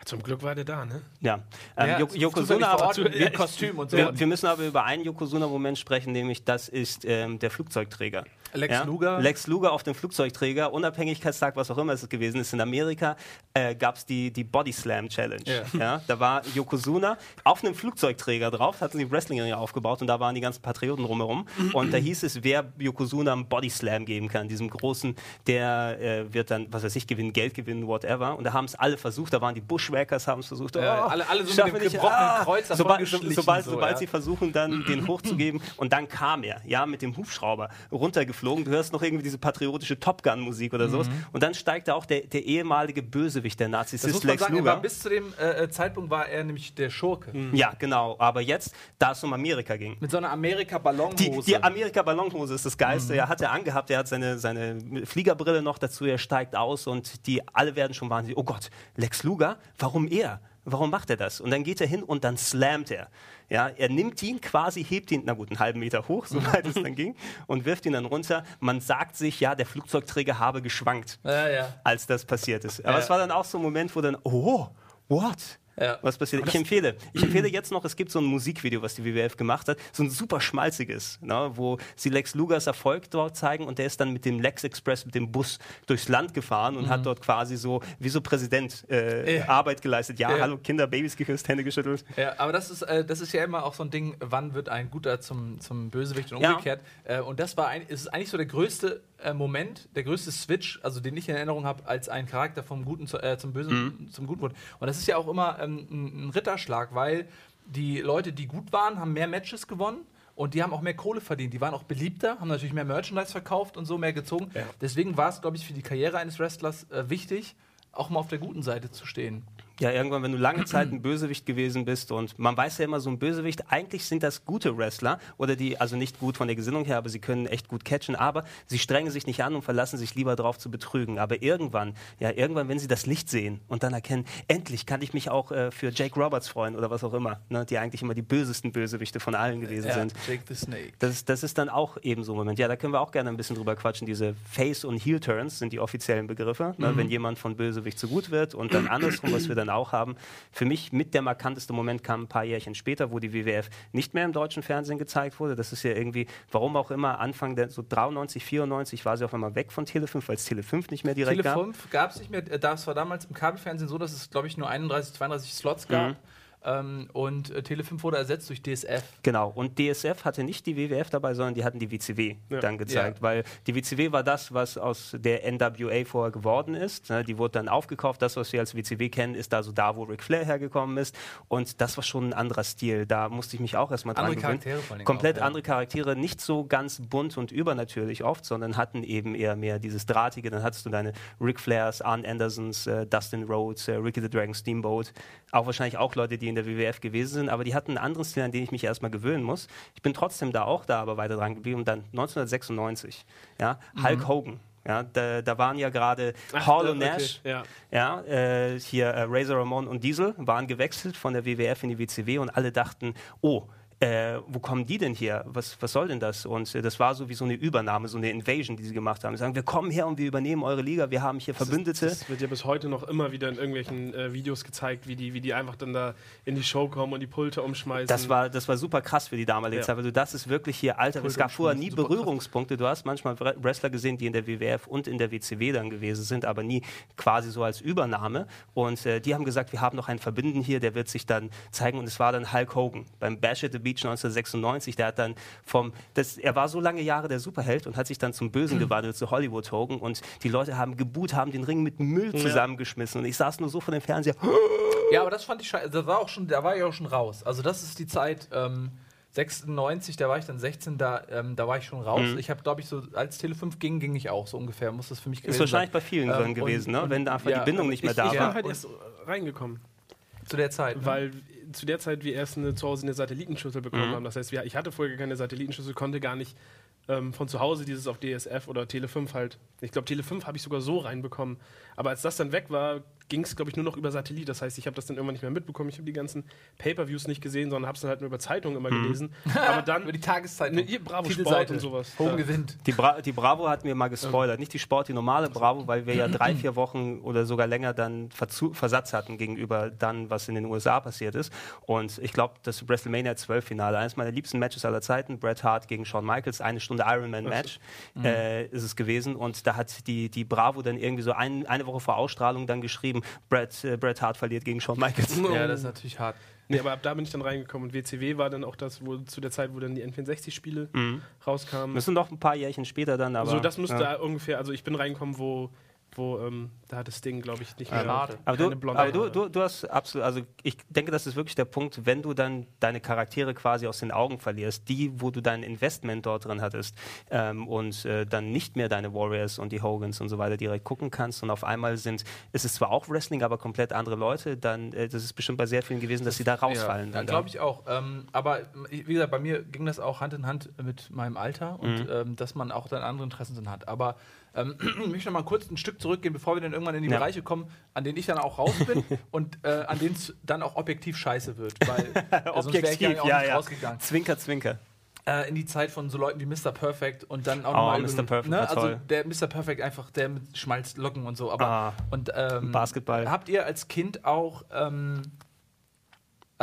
Zum Glück war der da, ne? Ja, ähm, Ja, Yokozuna, aber Ort mit Kostüm und so. wir, wir müssen aber über einen Yokozuna-Moment sprechen, nämlich das ist ähm, der Flugzeugträger. Lex Luger. Lex Luger auf dem Flugzeugträger, Unabhängigkeitstag, was auch immer es gewesen ist. In Amerika äh, gab es die, die Body Slam Challenge. Ja. Ja, da war Yokozuna auf einem Flugzeugträger drauf, hatten sie Wrestling aufgebaut und da waren die ganzen Patrioten drumherum. Und da hieß es, wer Yokozuna einen Body Slam geben kann, diesem großen, der äh, wird dann, was weiß ich, gewinnen, Geld gewinnen, whatever. Und da haben es alle versucht, da waren die Bushwhackers, haben es versucht. Ja, oh, alle- alle so mit dem gebrochenen Kreuz davon sobald, sobald, so, sobald ja. sie versuchen, dann den hochzugeben. Und dann kam er, ja, mit dem Hubschrauber runtergeflogen. Du hörst noch irgendwie diese patriotische Top Gun-Musik oder sowas. Und dann steigt da auch der, der ehemalige Bösewicht, der Das muss Narzissist man Lex sagen, er Luger. bis zu dem äh, Zeitpunkt war er nämlich der Schurke. Ja, genau. Aber jetzt, da es um Amerika ging. Mit so einer Amerika-Ballonhose. Die, die Amerika-Ballonhose ist das Geilste. Mhm. Er hat er angehabt, er hat seine, seine Fliegerbrille noch dazu, er steigt aus und die alle werden schon wahnsinnig. Oh Gott, Lex Luger, warum er? Warum macht er das? Und dann geht er hin und dann slammt er. Ja, er nimmt ihn quasi, hebt ihn, na gut, einen halben Meter hoch, soweit es dann ging, und wirft ihn dann runter. Man sagt sich, ja, der Flugzeugträger habe geschwankt, ja, ja. als das passiert ist. Aber Ja. es war dann auch so ein Moment, wo dann, oh, what? Ja. Was passiert? Ich empfehle, ich empfehle jetzt noch, es gibt so ein Musikvideo, was die WWF gemacht hat, so ein super schmalziges, ne, wo sie Lex Lugers Erfolg dort zeigen und der ist dann mit dem Lex Express, mit dem Bus durchs Land gefahren und hat dort quasi so, wie so Präsident, äh, Mhm. Ja. Arbeit geleistet. Ja, Ja. hallo Kinder, Babys geküsst, Hände geschüttelt. Ja, aber das ist, äh, das ist ja immer auch so ein Ding, wann wird ein Guter zum, zum Bösewicht und umgekehrt. Äh, und das war ein, ist eigentlich so der größte äh, Moment, der größte Switch, also den ich in Erinnerung habe, als ein Charakter vom Guten zu, äh, zum Bösen Mhm. zum Guten wurde. Und das ist ja auch immer ähm, ein, ein Ritterschlag, weil die Leute, die gut waren, haben mehr Matches gewonnen. Und die haben auch mehr Kohle verdient. Die waren auch beliebter, haben natürlich mehr Merchandise verkauft und so mehr gezogen. Ja. Deswegen war es, glaube ich, für die Karriere eines Wrestlers äh, wichtig, auch mal auf der guten Seite zu stehen. Ja, irgendwann, wenn du lange Zeit ein Bösewicht gewesen bist und man weiß ja immer, so ein Bösewicht, eigentlich sind das gute Wrestler oder die, also nicht gut von der Gesinnung her, aber sie können echt gut catchen, aber sie strengen sich nicht an und verlassen sich lieber darauf zu betrügen. Aber irgendwann, ja, irgendwann, wenn sie das Licht sehen und dann erkennen, endlich kann ich mich auch äh, für Jake Roberts freuen oder was auch immer, ne, die eigentlich immer die bösesten Bösewichte von allen gewesen Ja, sind. Jake the Snake. Das, das ist dann auch eben so ein Moment. Ja, da können wir auch gerne ein bisschen drüber quatschen. Diese Face- und Heel-Turns sind die offiziellen Begriffe. Ne? Wenn jemand von Bösewicht zu gut wird und dann andersrum, was wir dann auch haben. Für mich mit der markanteste Moment kam ein paar Jährchen später, wo die WWF nicht mehr im deutschen Fernsehen gezeigt wurde. Das ist ja irgendwie, warum auch immer, Anfang der so 93, 94 war sie auf einmal weg von Tele 5, weil es Tele 5 nicht mehr direkt Tele gab. 5 gab es nicht mehr. äh, Das war damals im Kabelfernsehen so, dass es, glaube ich, nur 31, 32 Slots gab. Mhm. Ähm, und äh, Tele 5 wurde ersetzt durch DSF. Genau, und DSF hatte nicht die WWF dabei, sondern die hatten die WCW Ja. dann gezeigt, Ja. weil die WCW war das, was aus der NWA vorher geworden ist. Ne, Die wurde dann aufgekauft. Das, was wir als WCW kennen, ist also da, wo Ric Flair hergekommen ist. Und das war schon ein anderer Stil. Da musste ich mich auch erstmal dran Andere gewöhnen. Charaktere vor Komplett auch, ja. andere Charaktere, nicht so ganz bunt und übernatürlich oft, sondern hatten eben eher mehr dieses Drahtige. Dann hattest du deine Ric Flairs, Arn Andersons, äh, Dustin Rhodes, äh, Ricky the Dragon Steamboat. Auch wahrscheinlich auch Leute, die in der WWF gewesen sind, aber die hatten einen anderen Stil, an den ich mich erstmal gewöhnen muss. Ich bin trotzdem da auch da, aber weiter dran geblieben. Und dann 1996, ja, Hulk Hogan. Ja, da, da waren ja gerade Hall und okay, Nash, Ja. ja, äh, hier äh, Razor Ramon und Diesel waren gewechselt von der WWF in die WCW und alle dachten, oh, äh, wo kommen die denn hier? Was, was soll denn das? Und äh, das war so wie so eine Übernahme, so eine Invasion, die sie gemacht haben. Sie sagen, wir kommen her und wir übernehmen eure Liga, wir haben hier Verbündete. Das wird ja bis heute noch immer wieder in irgendwelchen äh, Videos gezeigt, wie die, wie die einfach dann da in die Show kommen und die Pulte umschmeißen. Das war, das war super krass für die damalige Ja. Zeit, weil du das ist wirklich hier, Alter, es gab vorher nie. Berührungspunkte. Du hast manchmal Wre- Wrestler gesehen, die in der WWF und in der WCW dann gewesen sind, aber nie quasi so als Übernahme. Und äh, die haben gesagt, wir haben noch einen Verbündeten hier, der wird sich dann zeigen. Und es war dann Hulk Hogan beim Bash at the Beach 1996. Der hat dann vom, das, er war so lange Jahre der Superheld und hat sich dann zum Bösen gewandelt, zu Hollywood Hogan. Und die Leute haben geboot, haben den Ring mit Müll zusammengeschmissen. Und ich saß nur so vor dem Fernseher. Ja, aber das fand ich scheiße. Da war auch schon, da war ich auch schon raus. Also das ist die Zeit. Ähm, 96, da war ich dann 16, da, ähm, da war ich schon raus. Mhm. Ich habe, glaube ich, so als Tele 5 ging, ging ich auch so ungefähr. Muss das für mich Ist gewesen wahrscheinlich sein. bei vielen Ähm, so und- gewesen, ne? und- wenn da einfach ja, die Bindung nicht mehr ich- da ich war. bin halt erst reingekommen, Zu der Zeit. Ne? Zu der Zeit wir erst eine, zu Hause eine Satellitenschüssel bekommen Mhm. haben. Das heißt, wir, ich hatte vorher keine Satellitenschüssel, konnte gar nicht ähm, von zu Hause dieses auf DSF oder Tele 5 halt. Ich glaube, Tele 5 habe ich sogar so reinbekommen. Aber als das dann weg war, ging es, glaube ich, nur noch über Satellit. Das heißt, ich habe das dann irgendwann nicht mehr mitbekommen. Ich habe die ganzen Pay-Per-Views nicht gesehen, sondern habe es dann halt nur über Zeitungen immer gelesen. Aber dann Über die Tageszeit. ne, Bravo Sport und sowas. Hogan Ja. gewinnt. Die, Bra die Bravo hat mir mal gespoilert. Nicht die Sport, die normale Bravo, weil wir ja drei, vier Wochen oder sogar länger dann Verzu Versatz hatten gegenüber dann, was in den USA passiert ist. Und ich glaube, das WrestleMania 12 Finale, eines meiner liebsten Matches aller Zeiten, Bret Hart gegen Shawn Michaels, eine Stunde Ironman-Match äh, ist es gewesen. Und da hat die, die Bravo dann irgendwie so ein, eine Woche vor Ausstrahlung dann geschrieben, Bret, äh, Bret Hart verliert gegen Shawn Michaels. Ja, das ist natürlich hart. Nee, aber ab da bin ich dann reingekommen. Und WCW war dann auch das, wo zu der Zeit, wo dann die N64-Spiele rauskamen. Das sind noch ein paar Jährchen später dann, aber... so, das müsste ja. da ungefähr, also ich bin reingekommen, wo, wo ähm, da hat das Ding, glaube ich, nicht mehr. Schade. Aber, du, aber du, du, du hast absolut, also ich denke, das ist wirklich der Punkt, wenn du dann deine Charaktere quasi aus den Augen verlierst, die, wo du dein Investment dort drin hattest ähm, und äh, dann nicht mehr deine Warriors und die Hogans und so weiter direkt gucken kannst und auf einmal sind, ist es zwar auch Wrestling, aber komplett andere Leute, dann, äh, das ist bestimmt bei sehr vielen gewesen, dass sie da rausfallen. Ja, dann glaube ich auch. Ähm, aber wie gesagt, bei mir ging das auch Hand in Hand mit meinem Alter und ähm, dass man auch dann andere Interessen drin hat. Aber ähm, ich möchte noch mal kurz ein Stück zurückgehen, bevor wir dann irgendwann in die Ja. Bereiche kommen, an denen ich dann auch raus bin und äh, an denen es dann auch objektiv scheiße wird. Weil äh, ich ja, auch nicht rausgegangen. Zwinker, zwinker. Äh, in die Zeit von so Leuten wie Mr. Perfect und dann auch Oh, nochmal Mr. Perfect ne? also der Mr. Perfect einfach der mit Schmalzlocken und so aber Ah, und ähm, Basketball. habt ihr als Kind auch ähm,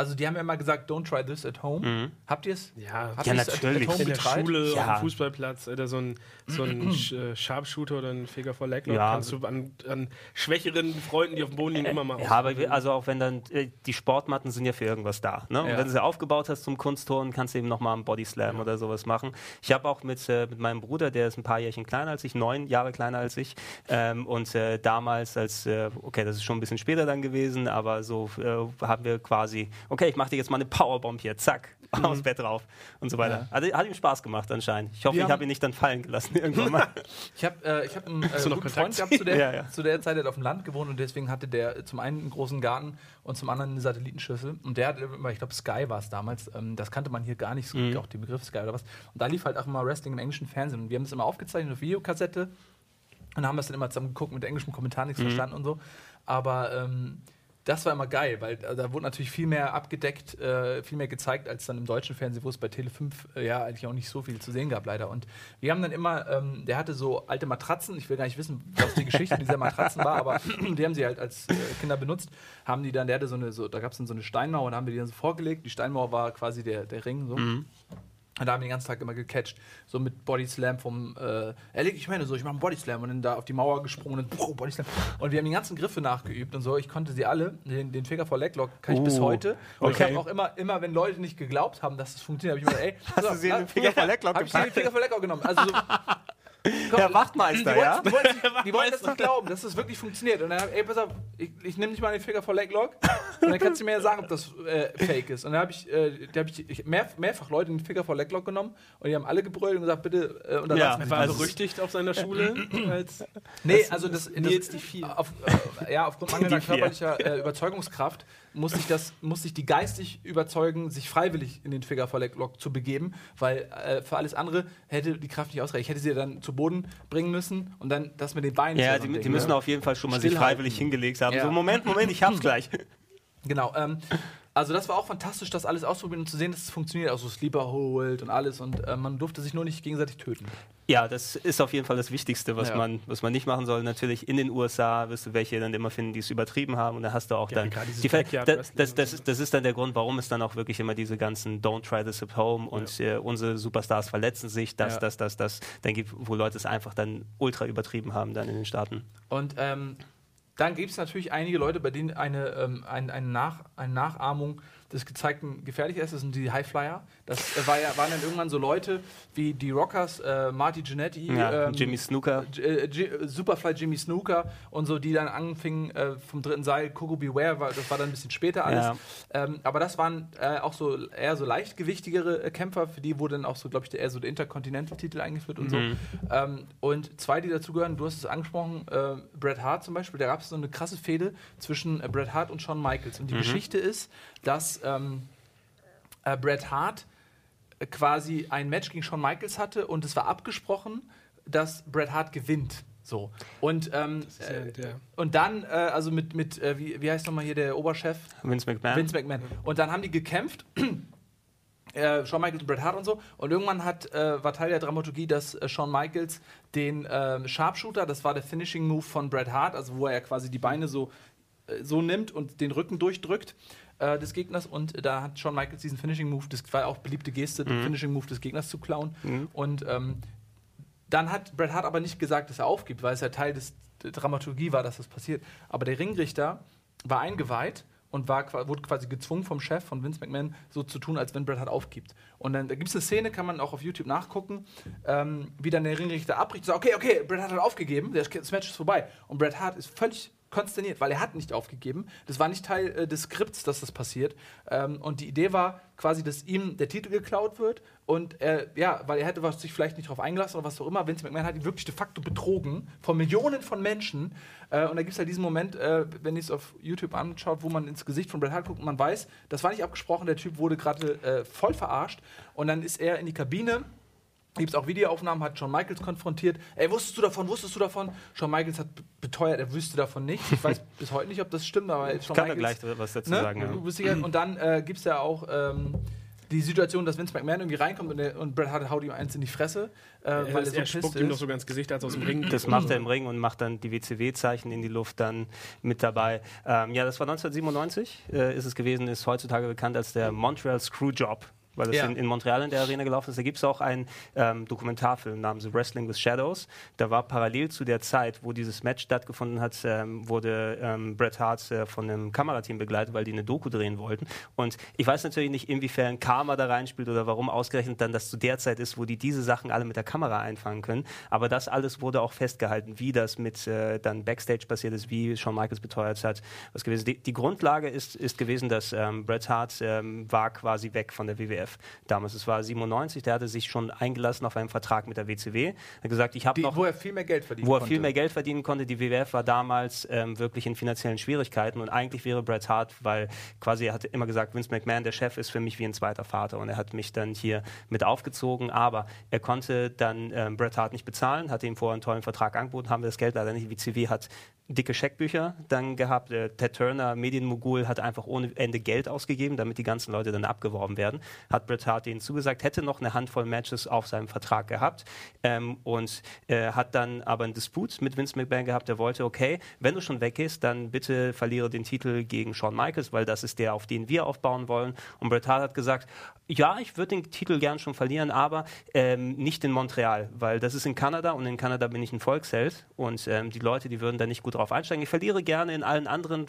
also die haben ja immer gesagt don't try this at home Mhm. habt ihr es Ja, habt Ja, at- natürlich. at home in der getried? Schule, Ja. auf dem Fußballplatz, Alter, so ein, so ein Sch- äh, Sharpshooter oder ein Figure for Leglock Ja. kannst du an, an schwächeren Freunden, die auf dem Boden liegen, immer mal Ja, aber also auch wenn dann, äh, die Sportmatten sind ja für irgendwas da. Ne? Und Ja. wenn du sie aufgebaut hast zum Kunstturnen, kannst du eben nochmal einen Bodyslam oder sowas machen. Ich habe auch mit, äh, mit meinem Bruder, der ist ein paar Jährchen kleiner als ich, neun Jahre kleiner als ich. Ähm, und äh, damals, als, äh, okay, das ist schon ein bisschen später dann gewesen, aber so äh, haben wir quasi, okay, ich mache dir jetzt mal eine Powerbomb hier, zack. aufs Bett rauf und so weiter. Also hat ihm Spaß gemacht anscheinend. Ich hoffe, Wir ich habe ihn nicht dann fallen gelassen irgendwann mal. Ich habe äh, ich hab einen äh, guten Freund gehabt zu der, Ja, ja. zu der Zeit, der hat auf dem Land gewohnt und deswegen hatte der äh, zum einen einen großen Garten und zum anderen eine Satellitenschüssel. Und der hatte immer, ich glaube, Sky war es damals, ähm, das kannte man hier gar nicht, so, Mhm. auch den Begriff Sky oder was. Und da lief halt auch immer Wrestling im englischen Fernsehen. Und wir haben das immer aufgezeichnet auf Videokassette und haben das dann immer zusammen geguckt mit englischem Kommentar, Mhm. nichts verstanden und so. Aber ähm, das war immer geil, weil da wurde natürlich viel mehr abgedeckt, äh, viel mehr gezeigt als dann im deutschen Fernsehen, wo es bei Tele 5 äh, ja eigentlich auch nicht so viel zu sehen gab, leider. Und wir haben dann immer, ähm, der hatte so alte Matratzen, ich will gar nicht wissen, was die Geschichte dieser Matratzen war, aber die haben sie halt als äh, Kinder benutzt, haben die dann, der hatte so eine, so, da gab es dann so eine Steinmauer und haben wir die dann so vorgelegt. Die Steinmauer war quasi der, der Ring so. Und da haben wir den ganzen Tag immer gecatcht. So mit Body Slam vom, äh, ehrlich, ich meine so, ich mache einen Body Slam und dann da auf die Mauer gesprungen und puh, Body Slam. Und wir haben die ganzen Griffe nachgeübt und so. Ich konnte sie alle. Den, den Figure for Leglock kann ich bis Oh, heute. Und ich okay. habe auch immer, immer, wenn Leute nicht geglaubt haben, dass es funktioniert, habe ich mir gedacht, ey, Hast du sie den Figure for Leglock Hab ich den? Figure for Leglock genommen. Also so, Herr Wachtmeister, die ja? wollten, die wollten, sich- die wollten das nicht glauben, dass das wirklich funktioniert. Und dann, hab- ey, pass auf, ich, ich nehme nicht mal den Finger vor Leglock und dann kannst du mir ja sagen, ob das äh, fake ist. Und dann habe ich, äh, da hab ich, ich mehr, mehrfach Leute den Finger vor Leglock genommen und die haben alle gebrüllt und gesagt, bitte äh, unterlass Ja, mich. War Also- er berüchtigt auf seiner Schule als Nee, also das, das Nils die Vier. Auf, äh, ja, aufgrund mangelnder körperlicher äh, Überzeugungskraft muss ich das, muss ich die geistig überzeugen, sich freiwillig in den Leglock zu begeben, weil äh, für alles andere hätte die Kraft nicht ausreicht. Ich hätte sie dann zu Boden bringen müssen und dann das mit den Beinen. Ja, die, die müssen ne? auf jeden Fall schon mal sich freiwillig hingelegt haben. Ja. So, Moment, Moment, ich hab's gleich. Genau. Ähm, also das war auch fantastisch, das alles auszuprobieren und zu sehen, dass es funktioniert. Also Sleeper Hold und alles und äh, man durfte sich nur nicht gegenseitig töten. Ja, das ist auf jeden Fall das Wichtigste, was, Ja. man, was man nicht machen soll. Natürlich in den USA wirst du welche dann immer finden, die es übertrieben haben. Und da hast du auch Ja, dann. die Backyard das, das, das, ist, das ist dann der Grund, warum es dann auch wirklich immer diese ganzen Don't try this at home und äh, unsere Superstars verletzen sich, das, Ja. das, das, das, dann gibt, wo Leute es einfach dann ultra übertrieben haben dann in den Staaten. Und ähm, dann gibt es natürlich einige Leute, bei denen eine, ähm, ein, eine, Nach eine Nachahmung des Gezeigten gefährlich ist. Das sind die Highflyer. Das äh, war ja, waren dann irgendwann so Leute wie die Rockers, äh, Marty Jannetty, Ja, ähm, Jimmy Snooker. Äh, J- Superfly Jimmy Snooker und so, die dann anfingen äh, vom dritten Seil, Coco Beware, war, das war dann ein bisschen später alles. Ja. Ähm, aber das waren äh, auch so eher so leichtgewichtigere äh, Kämpfer, für die wurde dann auch so, glaube ich, der, eher so der Intercontinental-Titel eingeführt und Mhm. so. Ähm, und zwei, die dazugehören, du hast es angesprochen, äh, Bret Hart zum Beispiel, da gab es so eine krasse Fehde zwischen äh, Bret Hart und Shawn Michaels. Und die Geschichte ist, dass ähm, äh, Bret Hart quasi ein Match gegen Shawn Michaels hatte und es war abgesprochen, dass Bret Hart gewinnt. So. Und, ähm, ja äh, und dann, äh, also mit, mit äh, wie, wie heißt nochmal hier der Oberchef? Vince McMahon. Vince McMahon. Und dann haben die gekämpft. Äh, Shawn Michaels und Bret Hart und so. Und irgendwann hat, äh, war Teil der Dramaturgie, dass äh, Shawn Michaels den ähm, Sharpshooter, das war der Finishing Move von Bret Hart, also wo er quasi die Beine so, äh, so nimmt und den Rücken durchdrückt äh, des Gegners. Und da hat Shawn Michaels diesen Finishing Move, das war auch beliebte Geste, den Finishing Move des Gegners zu klauen. Und ähm, dann hat Bret Hart aber nicht gesagt, dass er aufgibt, weil es ja Teil des, der Dramaturgie war, dass das passiert. Aber der Ringrichter war eingeweiht und war, wurde quasi gezwungen vom Chef von Vince McMahon so zu tun, als wenn Bret Hart aufgibt. Und dann da gibt es eine Szene, kann man auch auf YouTube nachgucken, ähm, wie dann der Ringrichter abbricht und sagt, okay, okay, Bret Hart hat aufgegeben, das Match ist vorbei. Und Bret Hart ist völlig konsterniert, weil er hat nicht aufgegeben. Das war nicht Teil äh, des Skripts, dass das passiert. Ähm, und die Idee war quasi, dass ihm der Titel geklaut wird und äh, ja, weil er hätte was sich vielleicht nicht darauf eingelassen oder was auch immer. Vince McMahon hat ihn wirklich de facto betrogen von Millionen von Menschen. Äh, und da gibt es halt diesen Moment, äh, wenn ihr es auf YouTube anschaut, wo man ins Gesicht von Bret Hart guckt und man weiß, das war nicht abgesprochen, der Typ wurde gerade äh, voll verarscht. Und dann ist er in die Kabine Gibt es auch Videoaufnahmen, hat Shawn Michaels konfrontiert. Ey, wusstest du davon, wusstest du davon? Shawn Michaels hat be- beteuert, er wüsste davon nicht. Ich weiß bis heute nicht, ob das stimmt, aber Shawn Kann er gleich Michaels, was dazu ne? sagen. Ja. Und dann äh, gibt es ja auch ähm, die Situation, dass Vince McMahon irgendwie reinkommt und, der, und Bret Hart haut ihm eins in die Fresse, äh, weil er er so er spuckt ihm doch ist. sogar ins Gesicht, als aus dem Ring Das macht er im Ring und macht dann die WCW-Zeichen in die Luft dann mit dabei. Ähm, ja, das war 1997, äh, ist es gewesen, ist heutzutage bekannt als der Montreal Screwjob. Weil das Ja. in, in Montreal in der Arena gelaufen ist. Da gibt es auch einen ähm, Dokumentarfilm namens Wrestling with Shadows. Da war parallel zu der Zeit, wo dieses Match stattgefunden hat, ähm, wurde ähm, Bret Hart äh, von einem Kamerateam begleitet, weil die eine Doku drehen wollten. Und ich weiß natürlich nicht, inwiefern Karma da reinspielt oder warum ausgerechnet dann das zu der Zeit ist, wo die diese Sachen alle mit der Kamera einfangen können. Aber das alles wurde auch festgehalten, wie das mit äh, dann Backstage passiert ist, wie Shawn Michaels beteuert hat. Was gewesen. Die, die Grundlage ist, ist gewesen, dass ähm, Bret Hart ähm, war quasi weg von der WWF WWF damals. Es war 97, der hatte sich schon eingelassen auf einen Vertrag mit der WCW. Er hat gesagt, ich habe noch... Wo er viel mehr Geld verdienen wo er konnte. viel mehr Geld verdienen konnte. Die WWF war damals ähm, wirklich in finanziellen Schwierigkeiten und eigentlich wäre Bret Hart, weil quasi er hat immer gesagt, Vince McMahon, der Chef, ist für mich wie ein zweiter Vater und er hat mich dann hier mit aufgezogen, aber er konnte dann ähm, Bret Hart nicht bezahlen, hatte ihm vorher einen tollen Vertrag angeboten, haben wir das Geld leider nicht. Die WCW hat dicke Scheckbücher dann gehabt. Äh, Ted Turner, Medienmogul, hat einfach ohne Ende Geld ausgegeben, damit die ganzen Leute dann abgeworben werden. Hat Bret Hart ihnen zugesagt, hätte noch eine Handvoll Matches auf seinem Vertrag gehabt ähm, und äh, hat dann aber einen Disput mit Vince McMahon gehabt. Der wollte, okay, wenn du schon weggehst, dann bitte verliere den Titel gegen Shawn Michaels, weil das ist der, auf den wir aufbauen wollen. Und Bret Hart hat gesagt, ja, ich würde den Titel gern schon verlieren, aber ähm, nicht in Montreal, weil das ist in Kanada und in Kanada bin ich ein Volksheld und ähm, die Leute, die würden da nicht gut drauf einsteigen. Ich verliere gerne in allen anderen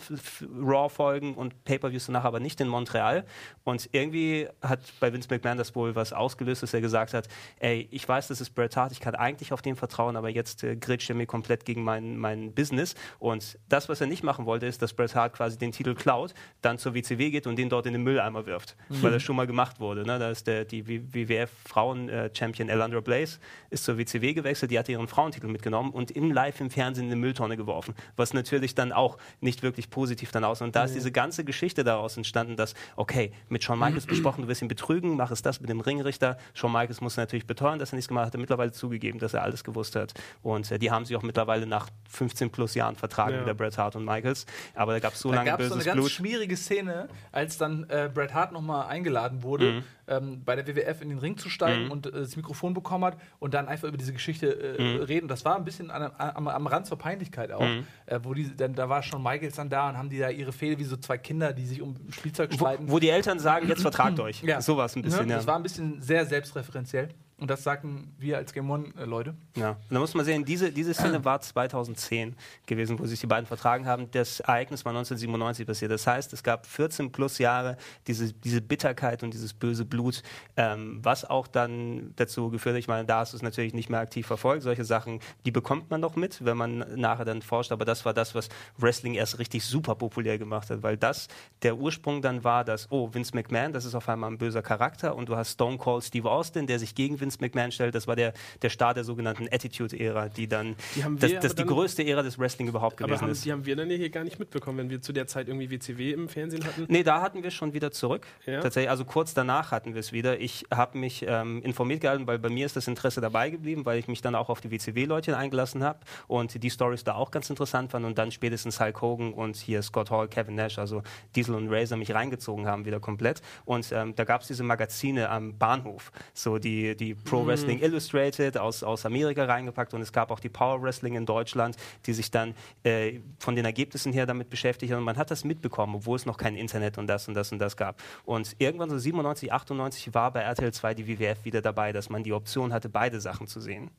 Raw-Folgen und Pay-Per-Views danach, aber nicht in Montreal. Und irgendwie hat bei Vince McMahon das wohl was ausgelöst, dass er gesagt hat, ey, ich weiß, das ist Bret Hart, ich kann eigentlich auf den vertrauen, aber jetzt äh, grätscht er mir komplett gegen mein, mein Business. Und das, was er nicht machen wollte, ist, dass Bret Hart quasi den Titel klaut, dann zur WCW geht und den dort in den Mülleimer wirft, weil das schon mal gemacht wurde. Ne? Da ist der, die WWF-Frauen-Champion Elandra Blaze ist zur WCW gewechselt, die hat ihren Frauentitel mitgenommen und im Live im Fernsehen in eine Mülltonne geworfen, was natürlich dann auch nicht wirklich positiv dann aus. Und da ist diese ganze Geschichte daraus entstanden, dass, okay, mit Shawn Michaels besprochen, du wirst ihn betrügen, mach es das mit dem Ringrichter. Shawn Michaels muss natürlich beteuern, dass er nichts gemacht hat, hat er mittlerweile zugegeben, dass er alles gewusst hat. Und äh, die haben sich auch mittlerweile nach 15 plus Jahren vertragen, Ja. wieder Bret Hart und Michaels. Aber da gab es so Da lange gab es so eine böses ganz Blut. schwierige Szene, als dann äh, Bret Hart nochmal eingeladen wurde, Mhm. ähm, bei der WWF in den Ring zu steigen und äh, das Mikrofon bekommen hat und dann einfach über diese Geschichte äh, Mhm. reden. Das war ein bisschen an, am, am Rand zur Peinlichkeit auch, äh, wo die, dann, da war schon Michaels dann da und haben die da ihre Fehde wie so zwei Kinder, die sich um Spielzeug Wo, streiten. wo die Eltern sagen, jetzt vertragt euch. Ja. So war es ein bisschen, Ne? ja. Das war ein bisschen sehr selbstreferenziell. Und das sagten wir als Game One-Leute. Ja, und da muss man sehen, diese, diese Szene war 2010 gewesen, wo sich die beiden vertragen haben. Das Ereignis war 1997 passiert. Das heißt, es gab 14 plus Jahre diese, diese Bitterkeit und dieses böse Blut, ähm, was auch dann dazu geführt hat, ich meine, da hast du es natürlich nicht mehr aktiv verfolgt. Solche Sachen, die bekommt man noch mit, wenn man nachher dann forscht. Aber das war das, was Wrestling erst richtig super populär gemacht hat, weil das der Ursprung dann war, dass, oh, Vince McMahon, das ist auf einmal ein böser Charakter und du hast Stone Cold Steve Austin, der sich gegen Vince McMahon stellt. Das war der, der Start der sogenannten Attitude-Ära, die dann, Die haben das, wir das aber die größte Ära des Wrestling überhaupt gewesen haben, ist. die haben wir dann hier gar nicht mitbekommen, wenn wir zu der Zeit irgendwie WCW im Fernsehen hatten. Nee, da hatten wir schon wieder zurück. Ja? Tatsächlich, also kurz danach hatten wir es wieder. Ich habe mich ähm, informiert gehalten, weil bei mir ist das Interesse dabei geblieben, weil ich mich dann auch auf die WCW-Leute eingelassen habe und die Stories da auch ganz interessant fand und dann spätestens Hulk Hogan und hier Scott Hall, Kevin Nash, also Diesel und Razor mich reingezogen haben wieder komplett. Und ähm, da gab es diese Magazine am Bahnhof, so die, die Pro Wrestling Illustrated aus, aus Amerika reingepackt und es gab auch die Power Wrestling in Deutschland, die sich dann äh, von den Ergebnissen her damit beschäftigt. Und man hat das mitbekommen, obwohl es noch kein Internet und das und das und das gab. Und irgendwann so 97, 98 war bei RTL 2 die WWF wieder dabei, dass man die Option hatte, beide Sachen zu sehen.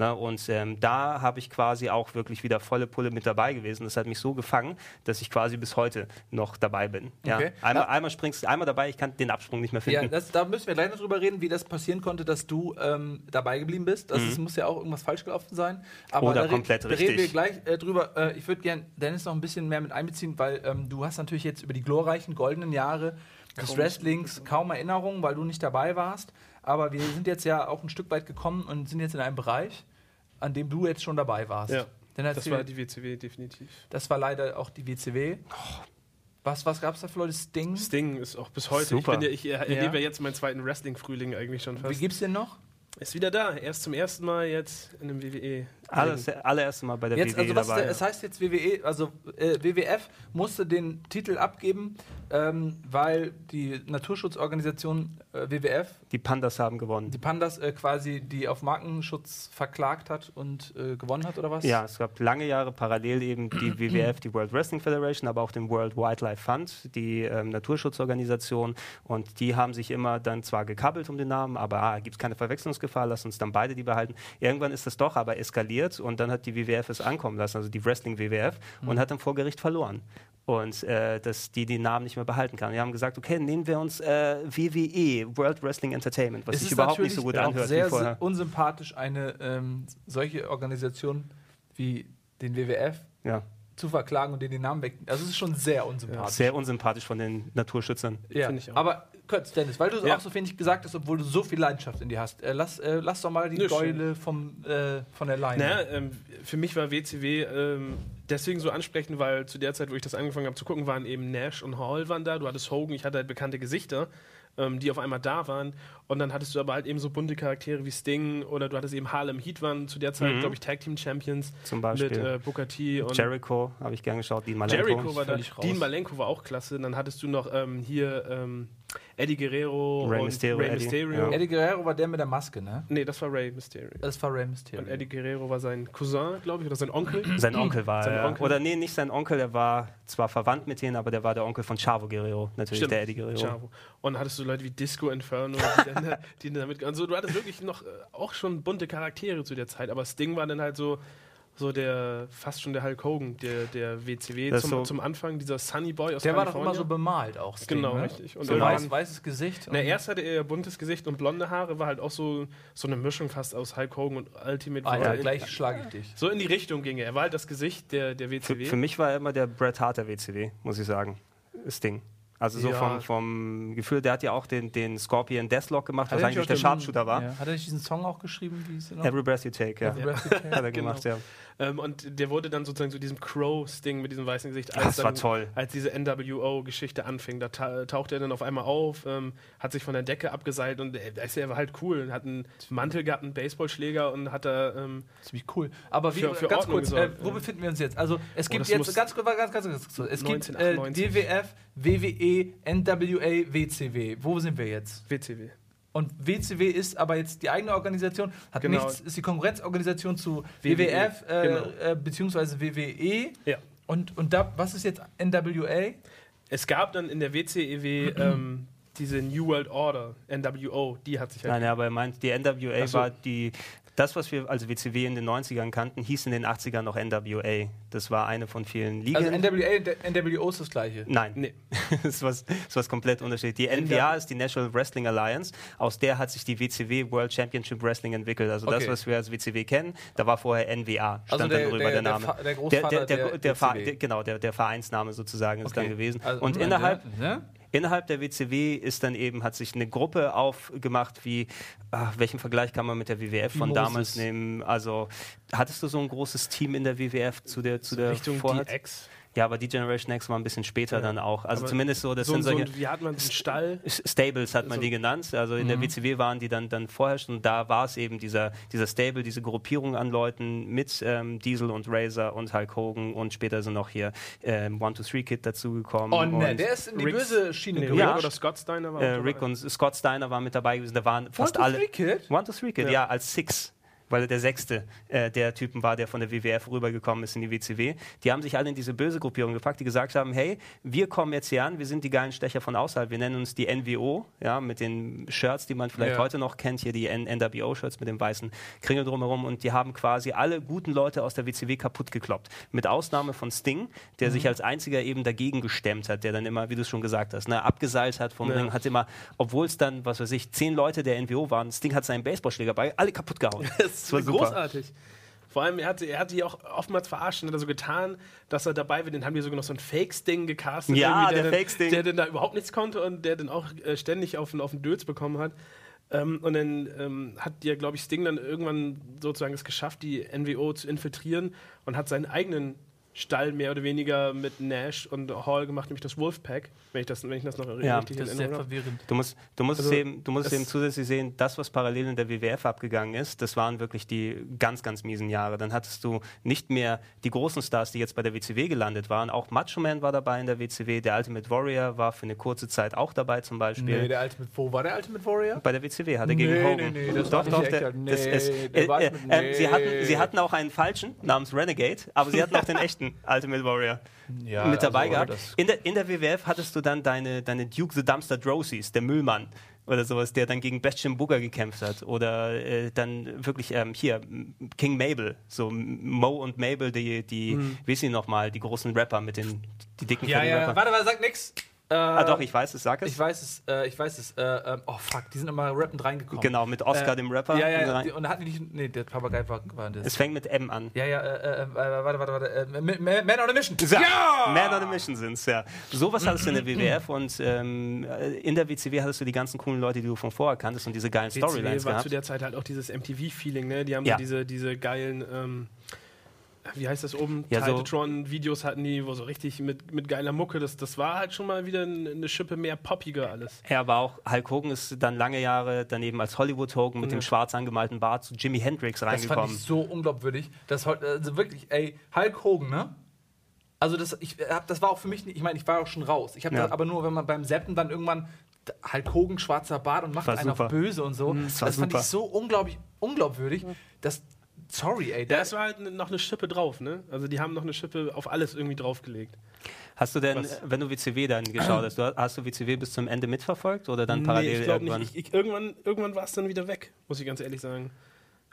Na, und ähm, da habe ich quasi auch wirklich wieder volle Pulle mit dabei gewesen. Das hat mich so gefangen, dass ich quasi bis heute noch dabei bin. Ja. Okay. Einmal, Ja. einmal springst einmal dabei, ich kann den Absprung nicht mehr finden. Ja, das, da müssen wir gleich noch drüber reden, wie das passieren konnte, dass du ähm, dabei geblieben bist. Das ist, muss ja auch irgendwas falsch gelaufen sein. Aber Oder da re- komplett da reden wir richtig. gleich äh, drüber. Äh, ich würde gerne Dennis noch ein bisschen mehr mit einbeziehen, weil ähm, du hast natürlich jetzt über die glorreichen goldenen Jahre des Wrestlings kaum Erinnerungen, weil du nicht dabei warst. Aber wir sind jetzt ja auch ein Stück weit gekommen und sind jetzt in einem Bereich, an dem du jetzt schon dabei warst. Ja, Denn Das war die WCW definitiv. das war leider auch die WCW. Was, was gab es da für Leute? Sting? Sting ist auch bis heute. Super. Ich, bin ja, ich er- erlebe Ja. ja jetzt meinen zweiten Wrestling-Frühling eigentlich schon Wie fast. gibt's den noch? Ist wieder da. Erst zum ersten Mal jetzt in einem WWE. Alles, allererste Mal bei der Jetzt, WWE also was dabei. der, es heißt jetzt WWE, also äh, WWF musste den Titel abgeben, ähm, weil die Naturschutzorganisation äh, WWF die Pandas haben gewonnen. die Pandas äh, quasi die auf Markenschutz verklagt hat und äh, gewonnen hat oder was? Ja, es gab lange Jahre parallel eben die WWF, die World Wrestling Federation, aber auch den World Wildlife Fund, die ähm, Naturschutzorganisation. Und die haben sich immer dann zwar gekabbelt um den Namen, aber ah, gibt es keine Verwechslungsgefahr, lass uns dann beide die behalten. Irgendwann ist das doch aber eskaliert und dann hat die WWF es ankommen lassen, also die Wrestling WWF, und hat dann vor Gericht verloren. Und äh, dass die den Namen nicht mehr behalten kann. Wir haben gesagt, okay, nehmen wir uns äh, WWE, World Wrestling Entertainment, was es sich ist überhaupt nicht so gut auch anhört sehr wie vorher. unsympathisch, eine ähm, solche Organisation wie den WWF Ja, zu verklagen und denen den Namen weg. Also es ist schon sehr unsympathisch. sehr unsympathisch von den Naturschützern. Ja, Finde ich auch. aber kurz, Dennis, weil du Ja. auch so wenig gesagt hast, obwohl du so viel Leidenschaft in dir hast. Äh, lass, äh, lass doch mal die Nö, Gäule vom, äh, von der Leine. Naja, ähm, für mich war WCW ähm, deswegen so ansprechend, weil zu der Zeit, wo ich das angefangen habe zu gucken, waren eben Nash und Hall waren da. Du hattest Hogan, ich hatte halt bekannte Gesichter, ähm, die auf einmal da waren. Und dann hattest du aber halt eben so bunte Charaktere wie Sting oder du hattest eben Harlem Heat waren zu der Zeit, Mhm. glaube ich, Tag Team Champions Zum Beispiel. mit äh, Booker T und Jericho habe ich gern geschaut, Dean Malenko. Jericho war da. Dean Malenko war auch klasse. Dann hattest du noch ähm, hier ähm, Eddie Guerrero Rey und Mysterio, Rey Eddie, Mysterio. ja. Eddie Guerrero war der mit der Maske, ne? Nee, das war Rey Mysterio. Das war Rey Mysterio. Und Eddie Guerrero war sein Cousin, glaube ich, oder sein Onkel. Sein Onkel war Sein er. Onkel. Oder nee, nicht sein Onkel, der war zwar verwandt mit denen, aber der war der Onkel von Chavo Guerrero, natürlich Stimmt, der Eddie Guerrero. Chavo. Und dann hattest du Leute wie Disco Inferno, die dann, die dann damit. Also du hattest wirklich noch äh, auch schon bunte Charaktere zu der Zeit, aber Sting war dann halt so, so der fast schon der Hulk Hogan, der, der WCW Das zum, so- zum Anfang, dieser Sunny Boy aus der war doch immer so bemalt auch. Sting, Genau, ne? richtig. Und so der weiß, weißes Gesicht. Na, erst hatte er buntes Gesicht und blonde Haare, war halt auch so, so eine Mischung fast aus Hulk Hogan und Ultimate Ah, ja, Warrior. gleich schlage ich dich. So in die Richtung ging er. Er war halt das Gesicht der, der Für, WCW. für mich war er immer der Bret Hart der WCW, muss ich sagen. Sting. Also so Ja. vom, vom Gefühl, der hat ja auch den, den Scorpion Deathlock gemacht, was er eigentlich der Sharpshooter war. Ja. Hat er nicht diesen Song auch geschrieben? Every Breath You Take, ja. Every Breath You Take. Hat er Genau. gemacht, ja. Ähm, und der wurde dann sozusagen zu diesem Crow-Sting mit diesem weißen Gesicht. Das dann, war toll. Als diese NWO-Geschichte anfing, da ta tauchte er dann auf einmal auf, ähm, hat sich von der Decke abgeseilt und äh, da ist er war halt cool. Hat einen Mantel gehabt, einen Baseballschläger und hat da. Ähm, Ziemlich cool. Aber wie, Für- für ganz Ordnung kurz, äh, wo befinden wir uns jetzt? Also es Oh, gibt das jetzt ganz kurz, ganz, ganz, ganz kurz. Es gibt äh, 1998. DWF, WWE, NWA, WCW. Wo sind wir jetzt? WCW. Und WCW ist aber jetzt die eigene Organisation, hat Genau. nichts, ist die Konkurrenzorganisation zu WWE, WWF äh, genau. äh, beziehungsweise WWE. Ja. Und, und da, was ist jetzt NWA? Es gab dann in der WCEW ähm, diese New World Order, NWO, die hat sich halt. Nein, ja, aber er meint, die NWA so. war die. Das, was wir als WCW in den 90ern kannten, hieß in den 80ern noch NWA. Das war eine von vielen Ligen. Also NWA NWO ist das gleiche. Nein, Nee. das ist was, das ist was komplett unterschiedliches. Die NWA ist die National Wrestling Alliance. Aus der hat sich die WCW World Championship Wrestling entwickelt. Also das, Okay. was wir als WCW kennen, da war vorher NWA. Stand Also der- dann drüber der- der, Name. Der der, Großvater der, der, der WCW. der, genau, der, Vereinsname sozusagen ist dann gewesen. Also, Und innerhalb, Ne? Innerhalb der WCW ist dann eben, hat sich eine Gruppe aufgemacht, wie, ah, welchen Vergleich kann man mit der WWF von Moses. damals nehmen? Also, hattest du so ein großes Team in der WWF zu der, zu der Richtung Vorhat- DX. Ja, aber die Generation X war ein bisschen später Ja. dann auch. Also Aber zumindest so, das So, sind so, solche. wie hat man einen Stall? Stables hat man So- die genannt. Also in der WCW waren die dann, dann vorher schon. Da war es eben dieser, dieser Stable, diese Gruppierung an Leuten mit ähm, Diesel und Razor und Hulk Hogan und später sind noch hier ähm, One, Two, Three Kid dazugekommen. Oh ne, und, der ist in die Ricks- böse Schiene gerutscht. Ja. Oder Scott Steiner war äh, Rick dabei. und Scott Steiner waren mit dabei gewesen. Da waren fast One, two, alle. three, Kid? One, Two, Three Kid, Ja. ja, als Six. Weil er der sechste äh, der Typen war, der von der WWF rübergekommen ist in die WCW. Die haben sich alle in diese böse Gruppierung gepackt, die gesagt haben: Hey, wir kommen jetzt hier an, wir sind die geilen Stecher von außerhalb. Wir nennen uns die NWO, ja, mit den Shirts, die man vielleicht Ja. heute noch kennt, hier die NWO-Shirts mit dem weißen Kringel drumherum. Und die haben quasi alle guten Leute aus der WCW kaputt gekloppt. Mit Ausnahme von Sting, der Mhm. sich als einziger eben dagegen gestemmt hat, der dann immer, wie du es schon gesagt hast, ne, abgeseilt hat vom Ja. Ring, hat immer, obwohl es dann, was weiß ich, zehn Leute der NWO waren, Sting hat seinen Baseballschläger bei, alle kaputt gehauen. Das war großartig. Vor allem, er hat, er hat die auch oftmals verarscht und hat er so getan, dass er dabei war. Den haben die sogar noch so ein Fake-Sting gecastet. Ja, der dann- Fake-Sting. Der dann da überhaupt nichts konnte und der dann auch äh, ständig auf, den- auf den Dötz bekommen hat. Ähm, und dann ähm, hat ja, glaube ich, Sting dann irgendwann sozusagen es geschafft, die NWO zu infiltrieren und hat seinen eigenen Stall mehr oder weniger mit Nash und Hall gemacht, nämlich das Wolfpack, wenn ich das, wenn ich das noch Ja, richtig Das ist sehr verwirrend. Du musst, du musst, Also, es eben, du musst es eben zusätzlich sehen, das, was parallel in der WWF abgegangen ist, das waren wirklich die ganz, ganz miesen Jahre. Dann hattest du nicht mehr die großen Stars, die jetzt bei der WCW gelandet waren. Auch Macho Man war dabei in der WCW, der Ultimate Warrior war für eine kurze Zeit auch dabei zum Beispiel. Nee, der Ultimate, wo war der Ultimate Warrior? Bei der WCW hat er gegen Nee, Hogan. nee, nee, das war doch, doch, der, ja. das Nee, ist, äh, war- äh, äh, sie, nee. hatten, sie hatten auch einen falschen namens Renegade, aber sie hatten auch den echten Ultimate Warrior Ja, mit dabei also, gehabt. In der, in der WWF hattest du dann deine, deine Duke the Dumpster Drosies, der Müllmann oder sowas, der dann gegen Bastian Booger gekämpft hat. Oder äh, dann wirklich ähm, hier King Mabel, so Mo und Mabel, die, die wie ist sie nochmal, die großen Rapper mit den die dicken Ja, ja, Rapper. warte mal, sag nix. Ah, doch, ich weiß es, sag es. Ich weiß es, äh, ich weiß es. Äh, äh, oh fuck, die sind immer rappend reingekommen. Genau, mit Oscar, Äh, dem Rapper. Ja, ja, ja. rein. Die, und hatten die nicht. Nee, der Papagei war, war das. Es fängt mit M an. ja, ja, äh, äh, äh, warte, warte, warte. Äh, Ma- Ma- Man on a Mission. Ja! Man on a Mission sind's, ja. Sowas hattest du in der WWF und ähm, in der WCW hattest du die ganzen coolen Leute, die du von vorher kanntest und diese geilen Storylines WCW war gehabt. zu der Zeit halt auch dieses MTV-Feeling, ne? Die haben Ja. so diese, diese geilen, ähm, wie heißt das oben? Ja, so- Titletron-Videos hatten die, wo so richtig mit, mit geiler Mucke, das, das war halt schon mal wieder eine Schippe mehr poppiger alles. Ja, aber auch Hulk Hogan ist dann lange Jahre daneben als Hollywood Hogan mit dem schwarz angemalten Bart zu Jimi Hendrix Das fand reingekommen. ich so unglaubwürdig. Das heute, also wirklich, ey, Hulk Hogan, ne? Also das, ich hab, das war auch für mich, nicht- ich meine, ich war auch schon raus. Ich habe Ja. das aber nur, wenn man beim Zappen dann irgendwann Hulk Hogan, schwarzer Bart und macht einen auf böse und so. das Das, war fand super. ich so unglaublich unglaubwürdig, dass, sorry, ey, es war halt noch eine Schippe drauf, ne? Also die haben noch eine Schippe auf alles irgendwie draufgelegt. Hast du denn, Was? wenn du WCW dann geschaut hast, du, hast du WCW bis zum Ende mitverfolgt oder dann parallel nee, ich glaube irgendwann? nicht. Ich, ich, irgendwann irgendwann war es dann wieder weg, muss ich ganz ehrlich sagen.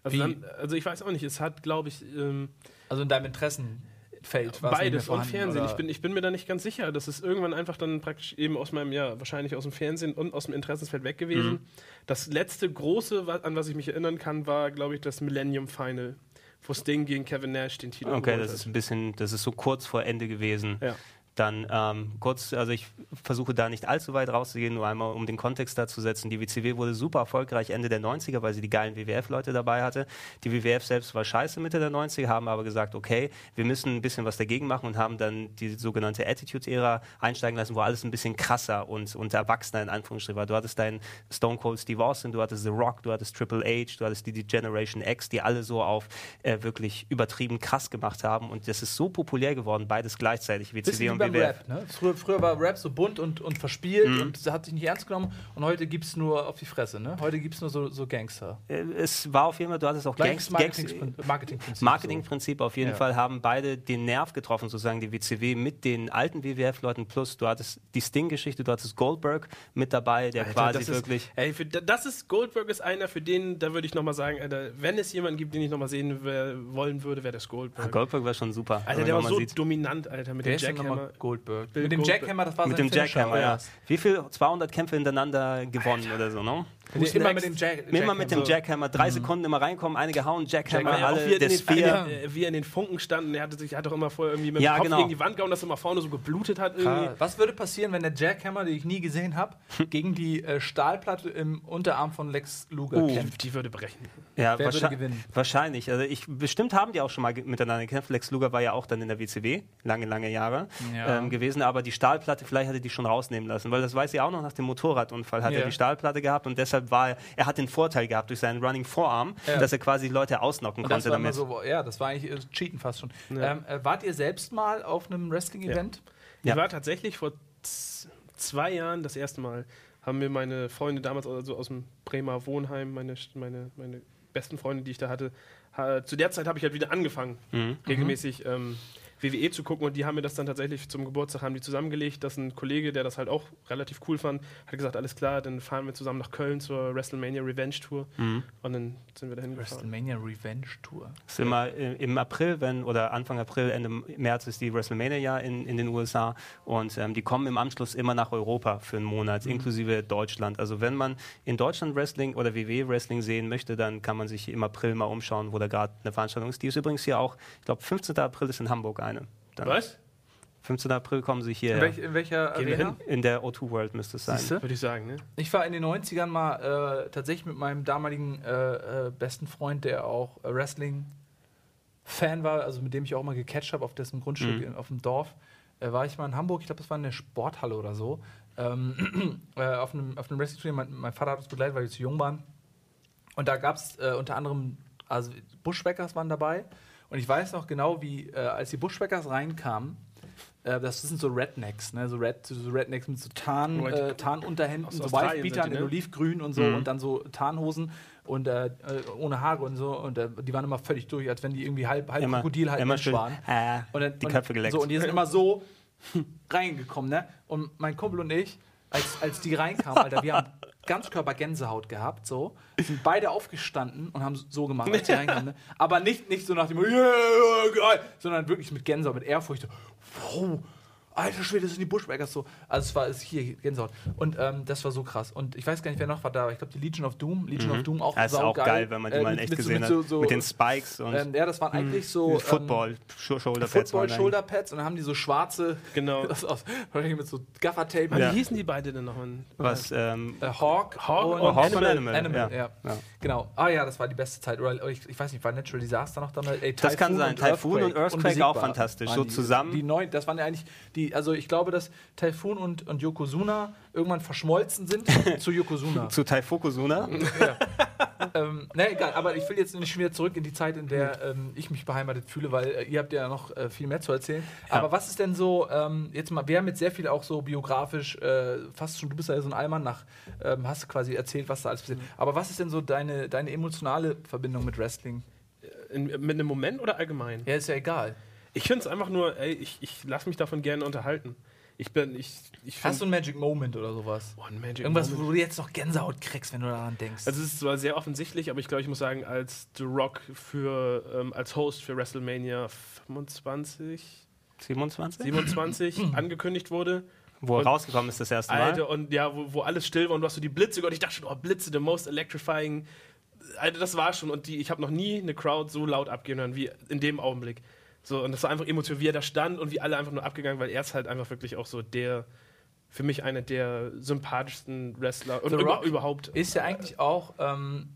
Also, Wie? dann, also ich weiß auch nicht, es hat, glaube ich, ähm, also in deinem Interessenfeld mehr beides und Fernsehen. oder? Ich bin, ich bin mir da nicht ganz sicher. Das ist irgendwann einfach dann praktisch eben aus meinem, ja, wahrscheinlich aus dem Fernsehen und aus dem Interessensfeld weg gewesen. Mhm. Das letzte große, an was ich mich erinnern kann, war, glaube ich, das Millennium Final, wo Sting gegen Kevin Nash den Titel Okay, das hat. ist ein bisschen, das ist so kurz vor Ende gewesen. Ja. Dann ähm, kurz, also ich versuche da nicht allzu weit rauszugehen, nur einmal um den Kontext da zu setzen. Die WCW wurde super erfolgreich Ende der 90er, weil sie die geilen WWF-Leute dabei hatte. Die WWF selbst war scheiße Mitte der 90er, haben aber gesagt, okay, wir müssen ein bisschen was dagegen machen und haben dann die sogenannte Attitude-Ära einsteigen lassen, wo alles ein bisschen krasser und, und erwachsener in Anführungsstrichen war. Du hattest deinen Stone Cold Steve Austin, du hattest The Rock, du hattest Triple H, du hattest die, die Generation X, die alle so auf äh, wirklich übertrieben krass gemacht haben und das ist so populär geworden, beides gleichzeitig, WCW und beim WWF. Rap, ne? früher, früher war Rap so bunt und, und verspielt Mhm. und hat sich nicht ernst genommen und heute gibt es nur auf die Fresse, ne? Heute gibt es nur so, so Gangster. Äh, Es war auf jeden Fall, du hattest auch Gleiches Gangs, Gangs, Marketing- Marketingprinzip. Marketingprinzip auf jeden Ja. Fall haben beide den Nerv getroffen, sozusagen die WCW mit den alten WWF-Leuten plus du hattest die Sting-Geschichte, du hattest Goldberg mit dabei, der Alter, quasi das wirklich Ist, ey, für, das ist Goldberg ist einer, für den, da würde ich nochmal sagen, Alter, wenn es jemanden gibt, den ich nochmal sehen wollen würde, wäre das Goldberg. Ah, Goldberg war schon super. Alter, der war so sieht. dominant, Alter, mit Der dem Jackhammer. Goldberg. Bill mit dem Goldberg. Jackhammer, das war mit sein dem Jackhammer, ja. Wie viel? 200 Kämpfe hintereinander gewonnen oder so, ne? Nee, immer mit dem Jack, Immer mit dem Jackhammer. Jackhammer, drei Sekunden immer reinkommen, einige hauen, Jackhammer, Ja, auch alle, wie er, der in den, Sphere. wie er in den Funken stand er hatte sich hat doch immer vorher irgendwie mit dem Ja, Kopf genau. gegen die Wand gehauen, dass er immer vorne so geblutet hat irgendwie. Was würde passieren, wenn der Jackhammer, den ich nie gesehen habe, gegen die äh, Stahlplatte im Unterarm von Lex Luger Oh. kämpft? Die würde brechen. Ja, Wer würde wahrscheinlich- gewinnen? Wahrscheinlich. Also ich, bestimmt haben die auch schon mal miteinander gekämpft. Lex Luger war ja auch dann in der WCW, lange, lange Jahre Ja. ähm, gewesen. Aber die Stahlplatte, vielleicht hat er die schon rausnehmen lassen, weil das weiß ich auch noch, nach dem Motorradunfall hat Ja. er die Stahlplatte gehabt und deshalb war er, er hat den Vorteil gehabt durch seinen Running Forearm, Ja. dass er quasi Leute ausnocken Und das konnte damit. so, ja, das war eigentlich äh, Cheaten fast schon. Ja. Ähm, äh, wart ihr selbst mal auf einem Wrestling-Event? Ja. Ich war tatsächlich vor zwei Jahren das erste Mal, haben mir meine Freunde damals also aus dem Bremer Wohnheim, meine, meine, meine besten Freunde, die ich da hatte, ha, zu der Zeit habe ich halt wieder angefangen, Mhm. regelmäßig ähm, WWE zu gucken und die haben mir das dann tatsächlich zum Geburtstag haben die zusammengelegt, dass ein Kollege, der das halt auch relativ cool fand, hat gesagt, alles klar, dann fahren wir zusammen nach Köln zur WrestleMania Revenge Tour Mhm. und dann sind wir dahin gefahren. WrestleMania Revenge Tour. ist immer äh, im April, wenn oder Anfang April, Ende März ist die WrestleMania ja in, in den USA und ähm, die kommen im Anschluss immer nach Europa für einen Monat, inklusive Deutschland. Also wenn man in Deutschland Wrestling oder WWE Wrestling sehen möchte, dann kann man sich im April mal umschauen, wo da gerade eine Veranstaltung ist. Die ist übrigens hier auch, ich glaube 15. April ist in Hamburg eine. Dann Was? 15. April kommen sie hier In, welch, in welcher Gehen Arena? in der O2 World müsste es sein. Siehste? Würde ich sagen, ne? Ich war in den 90ern mal äh, tatsächlich mit meinem damaligen äh, äh, besten Freund, der auch äh, Wrestling-Fan war, also mit dem ich auch mal gecatcht habe auf dessen Grundstück Mhm. in, auf dem Dorf, äh, war ich mal in Hamburg, ich glaube, das war in der Sporthalle oder so, ähm, äh, auf einem, auf einem Wrestling-Turnier. Mein, mein Vater hat uns begleitet, weil wir zu jung waren. Und da gab es äh, unter anderem, also Bushwackers waren dabei. Und ich weiß noch genau, wie, äh, als die Bushwackers reinkamen, äh, das sind so Rednecks, ne? so, Red, so Rednecks mit so Tarn, White- äh, Tarnunterhemden, Aus so die, in ne? Olivgrün und so Mhm. und dann so Tarnhosen und äh, äh, ohne Haare und so. Und äh, die waren immer völlig durch, als wenn die irgendwie halb, halb Immer, Krokodil, halb immer Mensch waren. äh, Und dann, die Köpfe geleckt. So, und die sind immer so reingekommen, ne? Und mein Kumpel und ich, als, als die reinkamen, Alter, wir haben Ganzkörper-Gänsehaut gehabt, so. Sind beide aufgestanden und haben so gemacht, als die reinkamen, ne? Aber nicht, nicht so nach dem, yeah, geil, sondern wirklich mit Gänsehaut, mit Ehrfurcht. So, wow, alter Schwede, das sind die Bushwackers so. Also es war ist hier Gänsehaut. Und ähm, das war so krass. Und ich weiß gar nicht, wer noch war da. Ich glaube, die Legion of Doom. Legion of Doom auch Das ist auch geil, wenn man die Äh, mal in mit- echt mit gesehen mit hat. so- so, mit den Spikes und ähm, ja, das waren eigentlich so ähm, Football, Shoulder Pads. Football Shoulder Pads und dann haben die so schwarze Genau. aus, mit so Gaffer-Tape. Wie Ja. hießen die beide denn nochmal? Was, ähm, Äh, Hawk, Hawk und, und Hawk Animal. Animal, Animal, ja. ja. Ja. Genau. Ah ja, das war die beste Zeit. Oder oder ich, ich weiß nicht, war Natural Disaster noch damals? Ey, Das kann sein. Typhoon und Earthquake auch fantastisch. So zusammen. Die neun, das waren ja eigentlich die, also ich glaube, dass Typhoon und, und Yokozuna irgendwann verschmolzen sind zu Yokozuna. zu Taifokosuna. ähm, ne, egal, aber ich will jetzt nicht schon wieder zurück in die Zeit, in der ähm, ich mich beheimatet fühle, weil äh, ihr habt ja noch äh, viel mehr zu erzählen. Aber was ist denn so, ähm, jetzt mal, wir haben jetzt sehr viel auch so biografisch, äh, fast schon, du bist ja so ein Allmann nach, ähm, hast quasi erzählt, was da alles passiert. Aber was ist denn so deine, deine emotionale Verbindung mit Wrestling? In, mit einem Moment oder allgemein? Ja, ist ja egal. Ich finde es einfach nur, ey, ich, ich lasse mich davon gerne unterhalten. Ich bin, ich, ich Hast du einen Magic Moment oder sowas? Boah, ein Magic Irgendwas, Moment. wo du jetzt noch Gänsehaut kriegst, wenn du daran denkst. Also es ist zwar sehr offensichtlich, aber ich glaube, ich muss sagen, als The Rock für, ähm, als Host für WrestleMania 25, 27? 27 angekündigt wurde. Wo er Und- rausgekommen ist das erste Mal. Alter, und ja, wo, wo alles still war und du hast so die Blitze gehört. Ich dachte schon, oh, Blitze, the most electrifying. Alter, das war schon. Und die, ich habe noch nie eine Crowd so laut abgehen hören wie in dem Augenblick. So, und das war einfach emotional, wie er da stand und wie alle einfach nur abgegangen, weil er ist halt einfach wirklich auch so der, für mich einer der sympathischsten Wrestler und über, überhaupt. ist ja eigentlich auch ähm,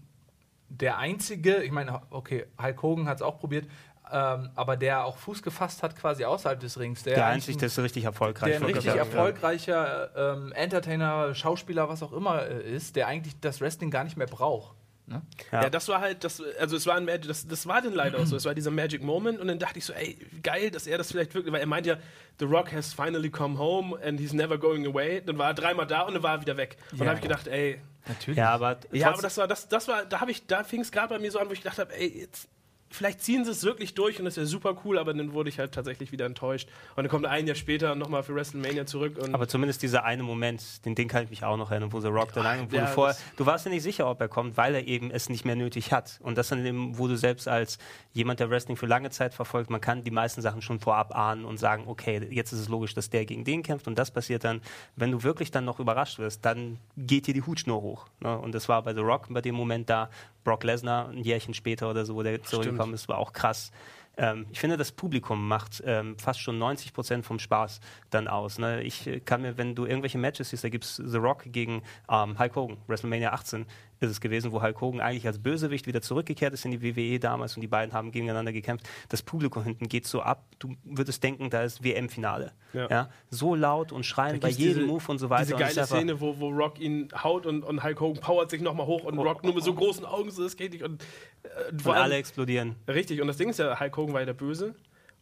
der einzige, ich meine, okay, Hulk Hogan hat es auch probiert, ähm, aber der auch Fuß gefasst hat quasi außerhalb des Rings. Der, der einzig, ein- der ist richtig erfolgreich. der ein richtig erfolgreicher ähm, Entertainer, Schauspieler, was auch immer äh, ist, der eigentlich das Wrestling gar nicht mehr braucht. Ne? Ja. Ja. das war halt, das, also es war ein Magic, das, das war dann leider auch so. Es war dieser Magic Moment und dann dachte ich so, ey, geil, dass er das vielleicht wirklich, weil er meint ja, The Rock has finally come home and he's never going away. Dann war er dreimal da und dann war er wieder weg. Und dann Ja. habe ich gedacht, ey, Natürlich. Ja, aber, ja, aber das war, das, das war, da habe ich, da fing es gerade bei mir so an, wo ich gedacht habe, ey, jetzt, vielleicht ziehen sie es wirklich durch und das wäre super cool, aber dann wurde ich halt tatsächlich wieder enttäuscht. Und dann kommt ein Jahr später nochmal für WrestleMania zurück und Aber zumindest dieser eine Moment, den, den kann ich mich auch noch erinnern, wo The Rock dann an, wo ja, du vorher, du warst ja nicht sicher, ob er kommt, weil er eben es nicht mehr nötig hat. Und das dann eben, wo du selbst als jemand, der Wrestling für lange Zeit verfolgt, man kann die meisten Sachen schon vorab ahnen und sagen, okay, jetzt ist es logisch, dass der gegen den kämpft und das passiert dann, wenn du wirklich dann noch überrascht wirst, dann geht dir die Hutschnur hoch. Ne? Und das war bei The Rock bei dem Moment da, Brock Lesnar ein Jährchen später oder so, wo der zurückgekommen ist, war auch krass. Ähm, ich finde, das Publikum macht ähm, fast schon 90 Prozent vom Spaß dann aus. Ne? Ich äh, kann mir, wenn du irgendwelche Matches siehst, da gibt es The Rock gegen ähm, Hulk Hogan, WrestleMania 18 ist es gewesen, wo Hulk Hogan eigentlich als Bösewicht wieder zurückgekehrt ist in die WWE damals und die beiden haben gegeneinander gekämpft. Das Publikum hinten geht so ab, du würdest denken, da ist WM-Finale. Ja. Ja. So laut und schreien bei jedem diese- Move und so weiter. Diese geile Szene, wo, wo Rock ihn haut und, und Hulk Hogan powert sich nochmal hoch und Rock nur mit so großen Augen, so das geht nicht. Und, äh, Und alle explodieren. Richtig, und das Ding ist ja, Hulk Hogan war ja der Böse.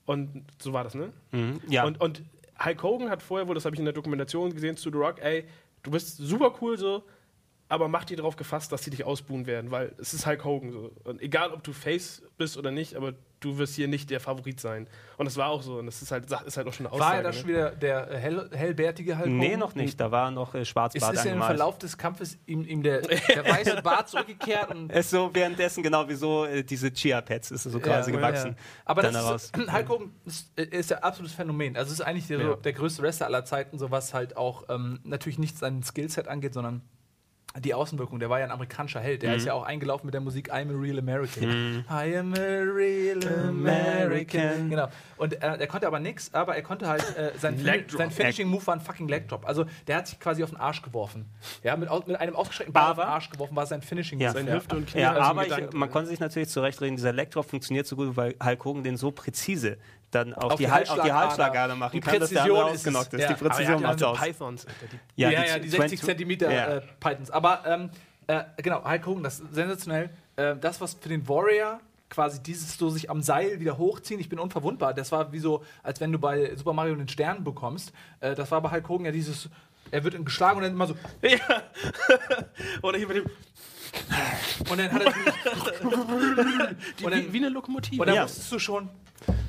Und so war das, ne? Mhm. Ja. Und, und Hulk Hogan hat vorher, wo das habe ich in der Dokumentation gesehen zu The Rock, ey, du bist super cool so, aber mach dir darauf gefasst, dass sie dich ausbuhen werden, weil es ist Hulk Hogan so. Und egal, ob du Face bist oder nicht, aber du wirst hier nicht der Favorit sein. Und das war auch so. Und das ist halt, ist halt auch schon eine Aussage. War er da ne? schon wieder der äh, hell, hellbärtige Hulk nee, Hogan? noch nicht. Da war noch äh, Ist, Schwarzbart ist ja im. Verlauf des Kampfes ihm, ihm der, der weiße Bart zurückgekehrt und Es ist so währenddessen genau wie so äh, diese Chia-Pads ist so quasi Ja, gewachsen. ja. Aber dann das daraus. ist, Hulk Hogan ist, ist ja absolutes Phänomen. Also es ist eigentlich der, Ja. der größte Wrestler aller Zeiten, so was halt auch ähm, natürlich nicht sein Skillset angeht, sondern die Außenwirkung. Der war ja ein amerikanischer Held. Der ist ja auch eingelaufen mit der Musik I'm a Real American. I am a Real American. Genau. Und äh, er konnte aber nichts, aber er konnte halt äh, sein, Leg Drop. sein Finishing Move war ein fucking Leg Drop. Also der hat sich quasi auf den Arsch geworfen. Ja, mit, mit einem ausgestreckten Ball auf den Arsch geworfen war sein Finishing Move. Ja. Seine Hüfte und Knie. Ja, also aber ich, man konnte sich natürlich zurechtreden, dieser Lektrop funktioniert so gut, weil Hulk Hogan den so präzise dann auf, die, auf die Halsschlagader machen Die kann, dass der Präzision ist ist. Ja. Die Präzision ja macht so aus. Pythons. Alter, die Ja, ja, die, 60 20 Zentimeter Ja. äh, Pythons. Aber ähm, äh, genau, Hulk Hogan, das ist sensationell. Äh, das, was für den Warrior quasi dieses so sich am Seil wieder hochziehen, ich bin unverwundbar, das war wie so, als wenn du bei Super Mario den Stern bekommst. Äh, das war bei Hulk Hogan ja dieses, er wird geschlagen und dann immer so, Ja. Oder hier mit dem. und dann hat er Die, Und dann- wie, wie eine Lokomotive. Und dann Ja. wusstest du schon,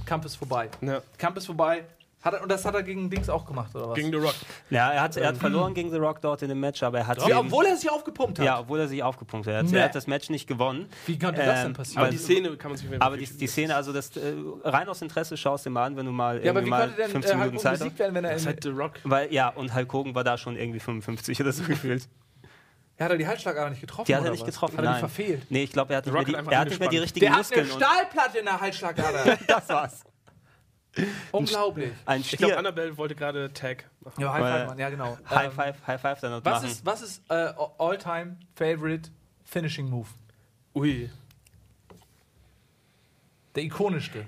Kampf ist vorbei. Ja. Kampf ist vorbei. Hat er, und das hat er gegen Dings auch gemacht, oder was? Gegen The Rock. Ja, er hat, er hat verloren gegen The Rock dort in dem Match, aber er hat ja, eben- obwohl er sich aufgepumpt hat. ja, obwohl er sich aufgepumpt hat. Er hat, Nee. er hat das Match nicht gewonnen. Wie konnte das denn Ähm, passieren? Aber die Szene kann man sich Aber die, die Szene, also das äh, rein aus Interesse schaust du dir mal an, wenn du mal ja, aber irgendwie wie mal konnte denn 15 äh, Minuten Zeit hast. besiegt werden, wenn er Das ist in, halt The Rock. Weil, ja, und Hulk Hogan war da schon irgendwie 55 oder so gefühlt. Er hat er die Halsschlagader nicht getroffen? Die hat er oder nicht was? getroffen, Hat er die verfehlt? Nee, ich glaube, er hat nicht mehr die, hat er hat nicht mehr die richtigen Der hat eine Muskeln. und Stahlplatte in der Halsschlagader. das war's. Unglaublich. Ein Ich glaube. Annabelle wollte gerade Tag machen. Ja, High Five, Mann. Ja, genau. High Ähm, Five, High Five dann noch Was machen. ist, was ist äh, All-Time Favorite Finishing Move? Ui. Der ikonischste.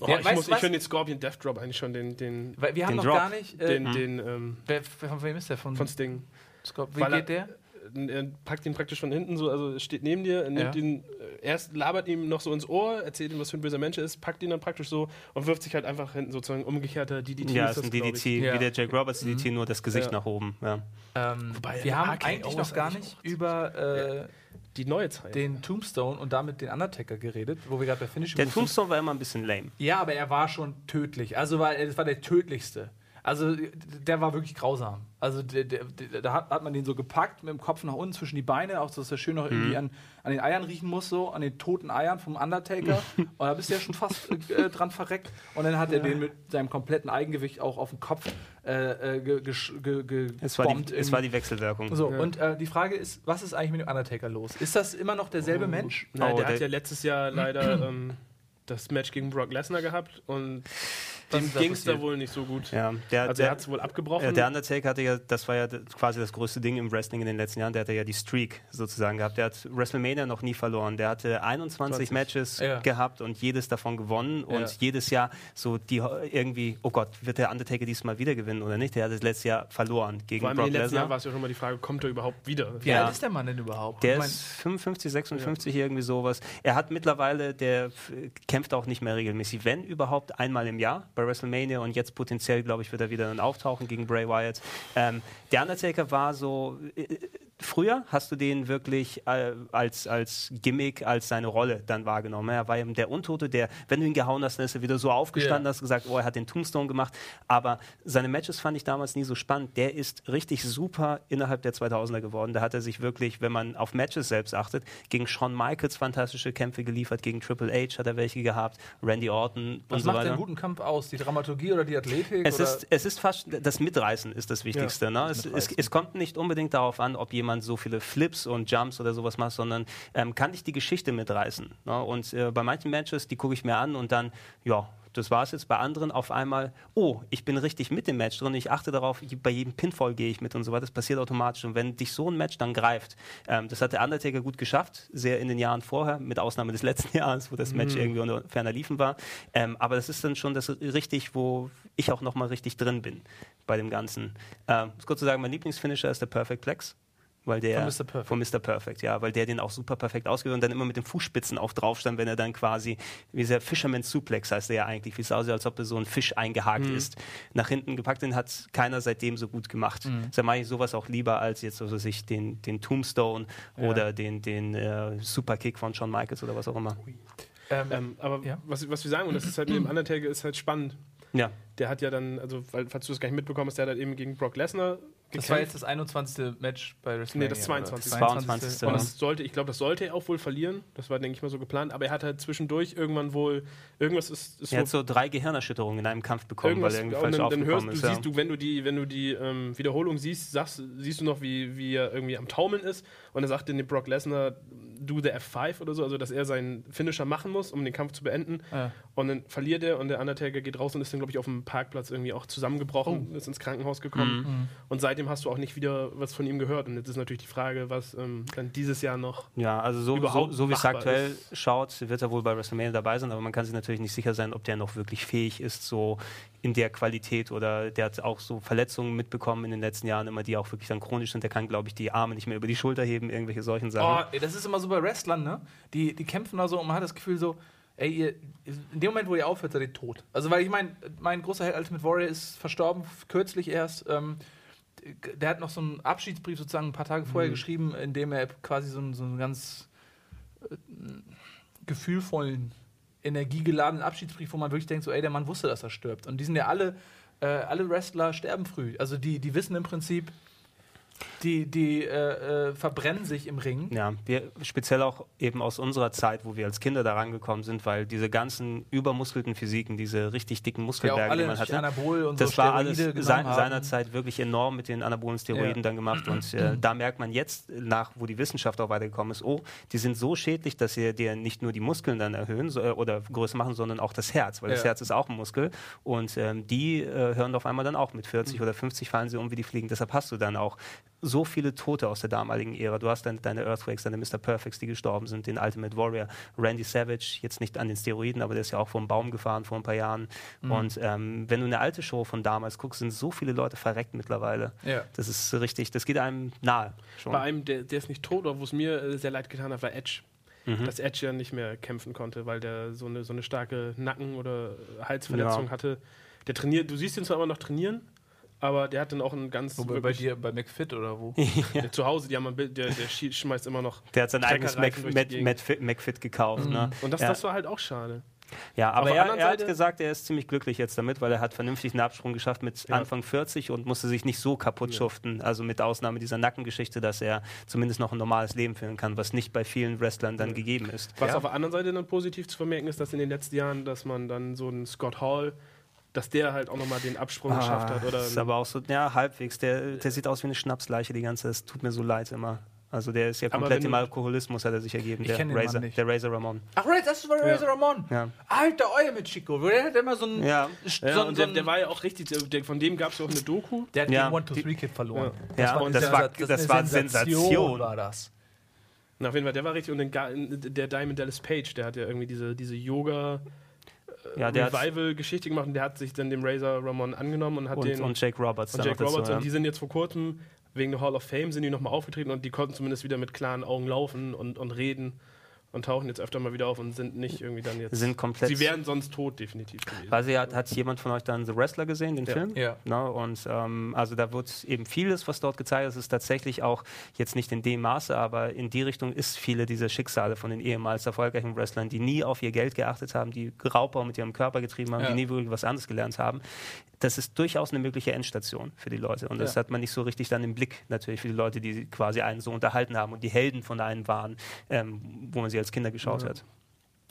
Oh, Ja, ich weißt muss, ich finde den Scorpion Death Drop eigentlich schon den, den, Weil wir haben Den noch Drop. gar nicht. Äh, den, den, ähm, wer, von wem ist der? Von, von Sting. Scott. Wie er- geht der? Er packt ihn praktisch von hinten so, also er steht neben dir, er nimmt Ja. ihn, äh, erst labert ihm noch so ins Ohr, erzählt ihm, was für ein böser Mensch er ist, packt ihn dann praktisch so und wirft sich halt einfach hinten sozusagen umgekehrter DDT. ja, ist ist ein. DDT, Ja. wie der Jack Roberts DDT, nur das Gesicht Ja. nach oben. Ja. Ähm, Wobei, wir haben eigentlich noch gar eigentlich nicht über äh, Die neue Zeit. den Tombstone und damit den Undertaker geredet, wo wir gerade bei Finishing Der sind. Tombstone war immer ein bisschen lame. Ja, aber er war schon tödlich. Also war, das war der tödlichste. Also der war wirklich grausam. Also der, der, der, da hat, hat man den so gepackt mit dem Kopf nach unten zwischen die Beine, auch so, dass er schön noch Mhm. irgendwie an, an den Eiern riechen muss, so an den toten Eiern vom Undertaker. und da bist du ja schon fast äh, dran verreckt. Und dann hat er den mit seinem kompletten Eigengewicht auch auf den Kopf äh, äh, ge, gesch- ge, ge, Es war die, es war die Wechselwirkung. so, Ja. und äh, die Frage ist, was ist eigentlich mit dem Undertaker los? Ist das immer noch derselbe Mensch? Nein, Oh, der der- hat ja letztes Jahr leider ähm, das Match gegen Brock Lesnar gehabt und dem ging es da wohl nicht so gut. Ja, der, Also der, er hat es wohl abgebrochen. Ja, der Undertaker hatte ja, das war ja quasi das größte Ding im Wrestling in den letzten Jahren. Der hatte ja die Streak sozusagen gehabt. Der hat WrestleMania noch nie verloren. Der hatte 21 20. Matches Ja. gehabt und jedes davon gewonnen. Und Ja. jedes Jahr so die irgendwie, oh Gott, wird der Undertaker diesmal wieder gewinnen oder nicht? Der hat das letzte Jahr verloren gegen Vor allem in Brock den letzten Lesnar. war es ja schon mal die Frage, kommt er überhaupt wieder? Wie Ja. alt ist der Mann denn überhaupt? Der Ich mein, ist 55, 56, irgendwie sowas. Er hat mittlerweile, der kämpft auch nicht mehr regelmäßig, wenn überhaupt einmal im Jahr bei WrestleMania und jetzt potenziell, glaube ich, wird er wieder dann auftauchen gegen Bray Wyatt. Ähm, der Undertaker war so, äh, früher hast du den wirklich äh, als, als Gimmick, als seine Rolle dann wahrgenommen. Er war eben der Untote, der, wenn du ihn gehauen hast, dann ist er wieder so aufgestanden, Ja. hast gesagt, oh, er hat den Tombstone gemacht. Aber seine Matches fand ich damals nie so spannend. Der ist richtig super innerhalb der 2000er geworden. Da hat er sich wirklich, wenn man auf Matches selbst achtet, gegen Shawn Michaels fantastische Kämpfe geliefert, gegen Triple H hat er welche gehabt, Randy Orton was und so macht weiter. den guten Kampf aus? Die Dramaturgie oder die Athletik? Es oder? ist, es ist fast das Mitreißen ist das Wichtigste. ne? es, es, Mitreißen. es kommt nicht unbedingt darauf an, ob jemand so viele Flips und Jumps oder sowas macht, sondern ähm, kann ich die Geschichte mitreißen. Ne? Und äh, bei manchen Matches, die gucke ich mir an und dann, ja, das war es jetzt. Bei anderen auf einmal, oh, ich bin richtig mit dem Match drin, ich achte darauf, bei jedem Pinfall gehe ich mit und so weiter. Das passiert automatisch. Und wenn dich so ein Match dann greift, ähm, das hat der Undertaker gut geschafft, sehr in den Jahren vorher, mit Ausnahme des letzten Jahres, wo das Match irgendwie unter ferner Liefen war. Ähm, aber das ist dann schon das richtig, wo ich auch nochmal richtig drin bin bei dem Ganzen. Ähm, muss kurz zu sagen, mein Lieblingsfinisher ist der Perfect Plex. Weil der, Von Mr. Perfect. Von Mr. Perfect, ja, weil der den auch super perfekt ausgeführt und dann immer mit den Fußspitzen auch drauf stand, wenn er dann quasi, wie dieser Fisherman Suplex heißt der ja eigentlich, wie es aussieht, als ob er so ein Fisch eingehakt ist, nach hinten gepackt, den hat keiner seitdem so gut gemacht. Deshalb mache ich sowas auch lieber als jetzt, also sich den, den Tombstone oder den, den äh, Superkick von Shawn Michaels oder was auch immer. ähm, Ähm, aber Ja. was, was wir sagen, und das ist halt mit dem Undertaker, ist halt spannend. Ja, Der hat ja dann, also, weil, falls du das gar nicht mitbekommen hast, der hat halt eben gegen Brock Lesnar das war jetzt das 21. Match bei WrestleMania. Nee, das 22. oder? 22. Und das sollte, ich glaube, das sollte er auch wohl verlieren. Das war, denke ich mal, so geplant. Aber er hat halt zwischendurch irgendwann wohl, irgendwas ist, ist er hat so drei Gehirnerschütterungen in einem Kampf bekommen, irgendwas, weil er irgendwie und falsch dann, dann hörst aufgekommen du, ist. ja. siehst du, wenn du die, wenn du die ähm, Wiederholung siehst, sagst, siehst du noch, wie, wie er irgendwie am Taumeln ist. Und er sagt den Brock Lesnar, do the F5 oder so, also dass er seinen Finisher machen muss, um den Kampf zu beenden. Ja. Und dann verliert er und der Undertaker geht raus und ist dann, glaube ich, auf dem Parkplatz irgendwie auch zusammengebrochen, Oh. ist ins Krankenhaus gekommen. Mhm. Und seitdem hast du auch nicht wieder was von ihm gehört. Und jetzt ist natürlich die Frage, was ähm, dann dieses Jahr noch. Ja, also so, so, überhaupt so wie es aktuell schaut, wird er wohl bei WrestleMania dabei sein, aber man kann sich natürlich nicht sicher sein, ob der noch wirklich fähig ist, so in der Qualität oder der hat auch so Verletzungen mitbekommen in den letzten Jahren, immer die auch wirklich dann chronisch sind. Der kann, glaube ich, die Arme nicht mehr über die Schulter heben, irgendwelche solchen Oh, Sachen. ey, das ist immer so bei Wrestlern, ne? Die, die kämpfen da so und man hat das Gefühl so, ey, ihr, in dem Moment, wo ihr aufhört, seid ihr tot. Also, weil ich meine, mein großer Held Ultimate Warrior ist verstorben, kürzlich erst. Ähm, der hat noch so einen Abschiedsbrief sozusagen ein paar Tage vorher geschrieben, in dem er quasi so einen, so einen ganz äh, gefühlvollen energiegeladenen Abschiedsbrief, wo man wirklich denkt, so, ey, der Mann wusste, dass er stirbt. Und die sind ja alle, äh, alle Wrestler sterben früh. Also die, die wissen im Prinzip, die, die äh, äh, verbrennen sich im Ring. Ja, wir speziell auch eben aus unserer Zeit, wo wir als Kinder da rangekommen sind, weil diese ganzen übermuskelten Physiken, diese richtig dicken Ja, Muskelberge, alle die man hatte, Anabol und das so war alles sein, seinerzeit wirklich enorm mit den anabolen Steroiden Ja. dann gemacht. Und äh, da merkt man jetzt nach, wo die Wissenschaft auch weitergekommen ist, oh, die sind so schädlich, dass sie dir nicht nur die Muskeln dann erhöhen so, äh, oder größer machen, sondern auch das Herz, weil das Ja. Herz ist auch ein Muskel. Und ähm, die äh, hören auf einmal dann auch mit 40 Mhm. oder 50 fallen sie um wie die Fliegen. Deshalb hast du dann auch so viele Tote aus der damaligen Ära. Du hast dann deine Earthquakes, deine Mr. Perfects, die gestorben sind, den Ultimate Warrior, Randy Savage, jetzt nicht an den Steroiden, aber der ist ja auch vor einen Baum gefahren vor ein paar Jahren. Mhm. Und ähm, wenn du eine alte Show von damals guckst, sind so viele Leute verreckt mittlerweile. Ja. Das ist richtig, das geht einem nahe schon. Bei einem, der, der ist nicht tot, aber wo es mir äh, sehr leid getan hat, war Edge. Mhm. Dass Edge ja nicht mehr kämpfen konnte, weil der so eine, so eine starke Nacken- oder Halsverletzung Ja. hatte. Der trainiert, du siehst ihn zwar immer noch trainieren, aber der hat dann auch ein ganz Wo, bei dir, bei McFit oder wo? der zu Hause, die haben ein Bild, der, der schmeißt immer noch. Der hat sein eigenes Gegend. McFit, McFit gekauft. Ne? Und das, ja. das war halt auch schade. Ja, aber er, er hat gesagt, er ist ziemlich glücklich jetzt damit, weil er hat vernünftig einen Absprung geschafft mit Ja. Anfang 40 und musste sich nicht so kaputt Ja. schuften. Also mit Ausnahme dieser Nackengeschichte, dass er zumindest noch ein normales Leben führen kann, was nicht bei vielen Wrestlern dann Ja. gegeben ist. Was Ja. auf der anderen Seite dann positiv zu vermerken ist, dass in den letzten Jahren, dass man dann so einen Scott Hall, dass der halt auch nochmal den Absprung geschafft hat. Oder Ah, ist aber auch so, ja, halbwegs. Der, der sieht aus wie eine Schnapsleiche, die ganze. Es tut mir so leid immer. Also der ist ja komplett im Alkoholismus, hat er sich ergeben. Ich der, den Mann Razor, nicht. der Razor Ramon. Ach, Ray, das war Razor Ramon. Ja. Alter, euer mit Chico. Der hat immer so ein. Ja. so, ja, und so der, der war ja auch richtig, der, von dem gab es auch eine Doku. der hat Ja. gegen One Two Three Kid verloren. Ja, eine und das Sensa- war- das eine war Sensation. war das. Na, auf jeden Fall, der war richtig. Und den, der Diamond Dallas Page, der hat ja irgendwie diese, diese Yoga Ja, der hat, Revival-Geschichte gemacht und der hat sich dann dem Razor Ramon angenommen und hat und, den und Jake Roberts. und Jake dazu, Roberts ja. und die sind jetzt vor kurzem wegen der Hall of Fame sind die nochmal aufgetreten und die konnten zumindest wieder mit klaren Augen laufen und, und reden und tauchen jetzt öfter mal wieder auf und sind nicht irgendwie dann jetzt. sind komplett. sie wären sonst tot, definitiv gewesen. Weiß ich, hat, hat jemand von euch dann The Wrestler gesehen, den Ja. Film? Ja. Ne, und ähm, also da wird eben vieles, was dort gezeigt ist, ist tatsächlich auch jetzt nicht in dem Maße, aber in die Richtung ist viele dieser Schicksale von den ehemals erfolgreichen Wrestlern, die nie auf ihr Geld geachtet haben, die Raubbau mit ihrem Körper getrieben haben, Ja. die nie wirklich was anderes gelernt haben. Das ist durchaus eine mögliche Endstation für die Leute. Und das Ja. hat man nicht so richtig dann im Blick, natürlich für die Leute, die quasi einen so unterhalten haben und die Helden von einem waren, ähm, wo man sie als Kinder geschaut Ja. hat.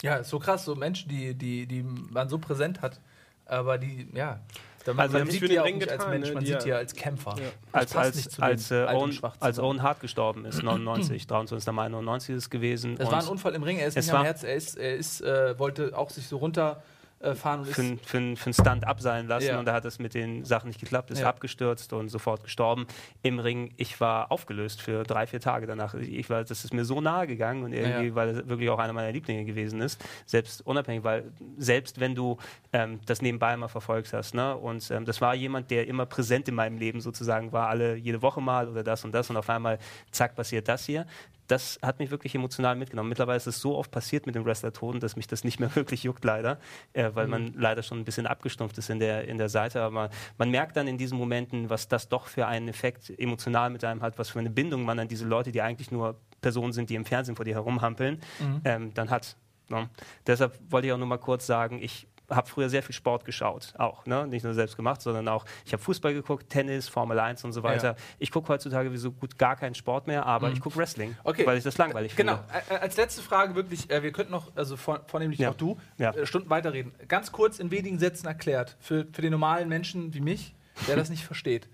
Ja, ist so krass, so Menschen, die, die, die man so präsent hat, aber die, ja. Da, man Also man sieht die den auch nicht als getan, Mensch, ne? man Die sieht ja- als Kämpfer. Ja. Als, als, als, äh, Owen, als Owen Hart gestorben ist, 99, 23. Mai 99 ist es gewesen. Es war ein Unfall im Ring, er ist Es nicht am Herz, er ist, er ist äh, wollte auch sich so runterfahren äh, fahren und für, für, für einen Stunt abseilen lassen Ja. und da hat es mit den Sachen nicht geklappt, ist Ja. abgestürzt und sofort gestorben im Ring. Ich war aufgelöst für drei, vier Tage danach. Ich war, das ist mir so nahe gegangen und irgendwie, Ja. weil es wirklich auch einer meiner Lieblinge gewesen ist, selbst unabhängig, weil selbst wenn du ähm, das nebenbei mal verfolgt hast, ne? und ähm, das war jemand, der immer präsent in meinem Leben sozusagen war, alle jede Woche mal oder das und das und auf einmal, zack, passiert das hier. Das hat mich wirklich emotional mitgenommen. Mittlerweile ist es so oft passiert mit dem Wrestler-Toten, dass mich das nicht mehr wirklich juckt, leider, äh, weil man leider schon ein bisschen abgestumpft ist in der, in der Seite. Aber man merkt dann in diesen Momenten, was das doch für einen Effekt emotional mit einem hat, was für eine Bindung man an diese Leute, die eigentlich nur Personen sind, die im Fernsehen vor dir herumhampeln, Mhm. ähm, dann hat. Ne? Deshalb wollte ich auch nur mal kurz sagen, ich habe früher sehr viel Sport geschaut, auch, ne? nicht nur selbst gemacht, sondern auch, ich habe Fußball geguckt, Tennis, Formel 1 und so weiter. Ja. Ich gucke heutzutage wie so gut gar keinen Sport mehr, aber Mhm. ich gucke Wrestling, Okay. weil ich das langweilig Genau, finde. äh, als letzte Frage wirklich, äh, wir könnten noch, also vor, vornehmlich Ja. auch du, Ja. äh, Stunden weiterreden. Ganz kurz in wenigen Sätzen erklärt, für, für den normalen Menschen wie mich, der das nicht versteht.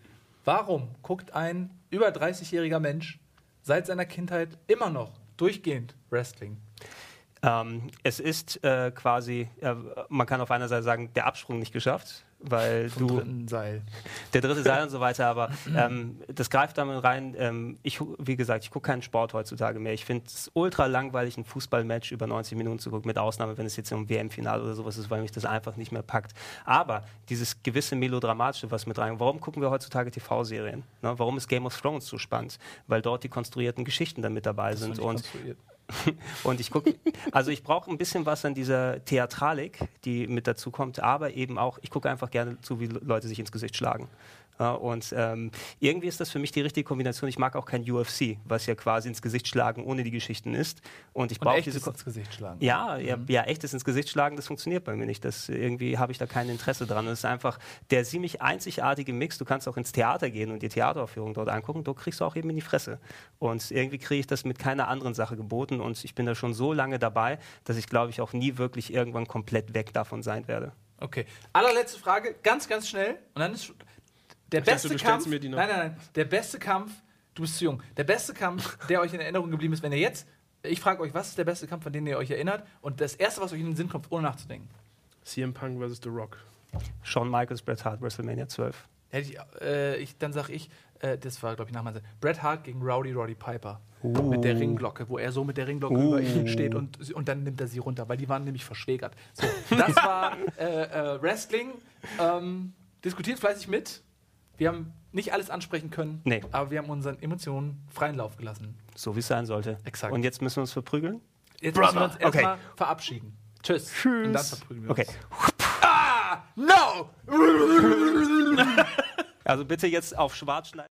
Warum guckt ein über 30-jähriger Mensch seit seiner Kindheit immer noch durchgehend Wrestling? Ähm, es ist äh, quasi, äh, man kann auf einer Seite sagen, der Absprung nicht geschafft, weil Vom du dritten Seil. der dritte Seil und so weiter, aber ähm, das greift damit rein. Ähm, ich, wie gesagt, ich gucke keinen Sport heutzutage mehr. Ich finde es ultra langweilig, ein Fußballmatch über 90 Minuten zu gucken, mit Ausnahme, wenn es jetzt um WM-Finale oder sowas ist, weil mich das einfach nicht mehr packt. Aber dieses gewisse Melodramatische, was mit rein, warum gucken wir heutzutage TV-Serien? Ne? Warum ist Game of Thrones so spannend? Weil dort die konstruierten Geschichten dann mit dabei Das sind und konstruiert. Und ich gucke, also ich brauche ein bisschen was an dieser Theatralik, die mit dazu kommt, aber eben auch, ich gucke einfach gerne zu, wie Leute sich ins Gesicht schlagen. Ja, und ähm, irgendwie ist das für mich die richtige Kombination. Ich mag auch kein UFC, was ja quasi ins Gesicht schlagen ohne die Geschichten ist. Und ich brauche diese Ko ins Gesicht schlagen. ja, ja, ja, echtes ins Gesicht schlagen, das funktioniert bei mir nicht. Das, irgendwie habe ich da kein Interesse dran. Und es ist einfach der ziemlich einzigartige Mix. Du kannst auch ins Theater gehen und die Theateraufführung dort angucken. Dort kriegst du auch eben in die Fresse. Und irgendwie kriege ich das mit keiner anderen Sache geboten. Und ich bin da schon so lange dabei, dass ich, glaube ich, auch nie wirklich irgendwann komplett weg davon sein werde. Okay. Allerletzte Frage, ganz, ganz schnell. Und dann ist der Ich dachte, beste du stellst Kampf. mir die noch. Nein, nein, nein. Der beste Kampf. Du bist zu jung. Der beste Kampf, der euch in Erinnerung geblieben ist, wenn ihr jetzt. Ich frage euch, was ist der beste Kampf, an den ihr euch erinnert? Und das erste, was euch in den Sinn kommt, ohne nachzudenken. CM Punk vs. The Rock. Shawn Michaels, Bret Hart, WrestleMania 12. Hätte ich, äh, ich, dann sag ich, äh, das war, glaube ich, nach meinem Bret Hart gegen Rowdy Roddy Piper. Mit der Ringglocke, wo er so mit der Ringglocke über ihnen steht und, und dann nimmt er sie runter, weil die waren nämlich verschwägert. So, das war äh, äh, Wrestling. Ähm, diskutiert fleißig mit. Wir haben nicht alles ansprechen können, Nee. aber wir haben unseren Emotionen freien Lauf gelassen. So wie es sein sollte. Exakt. Und jetzt müssen wir uns verprügeln? Jetzt müssen wir uns Okay. erstmal verabschieden. Tschüss. Und dann verprügeln wir Okay. uns. Ah! No! Also bitte jetzt auf schwarz schneiden.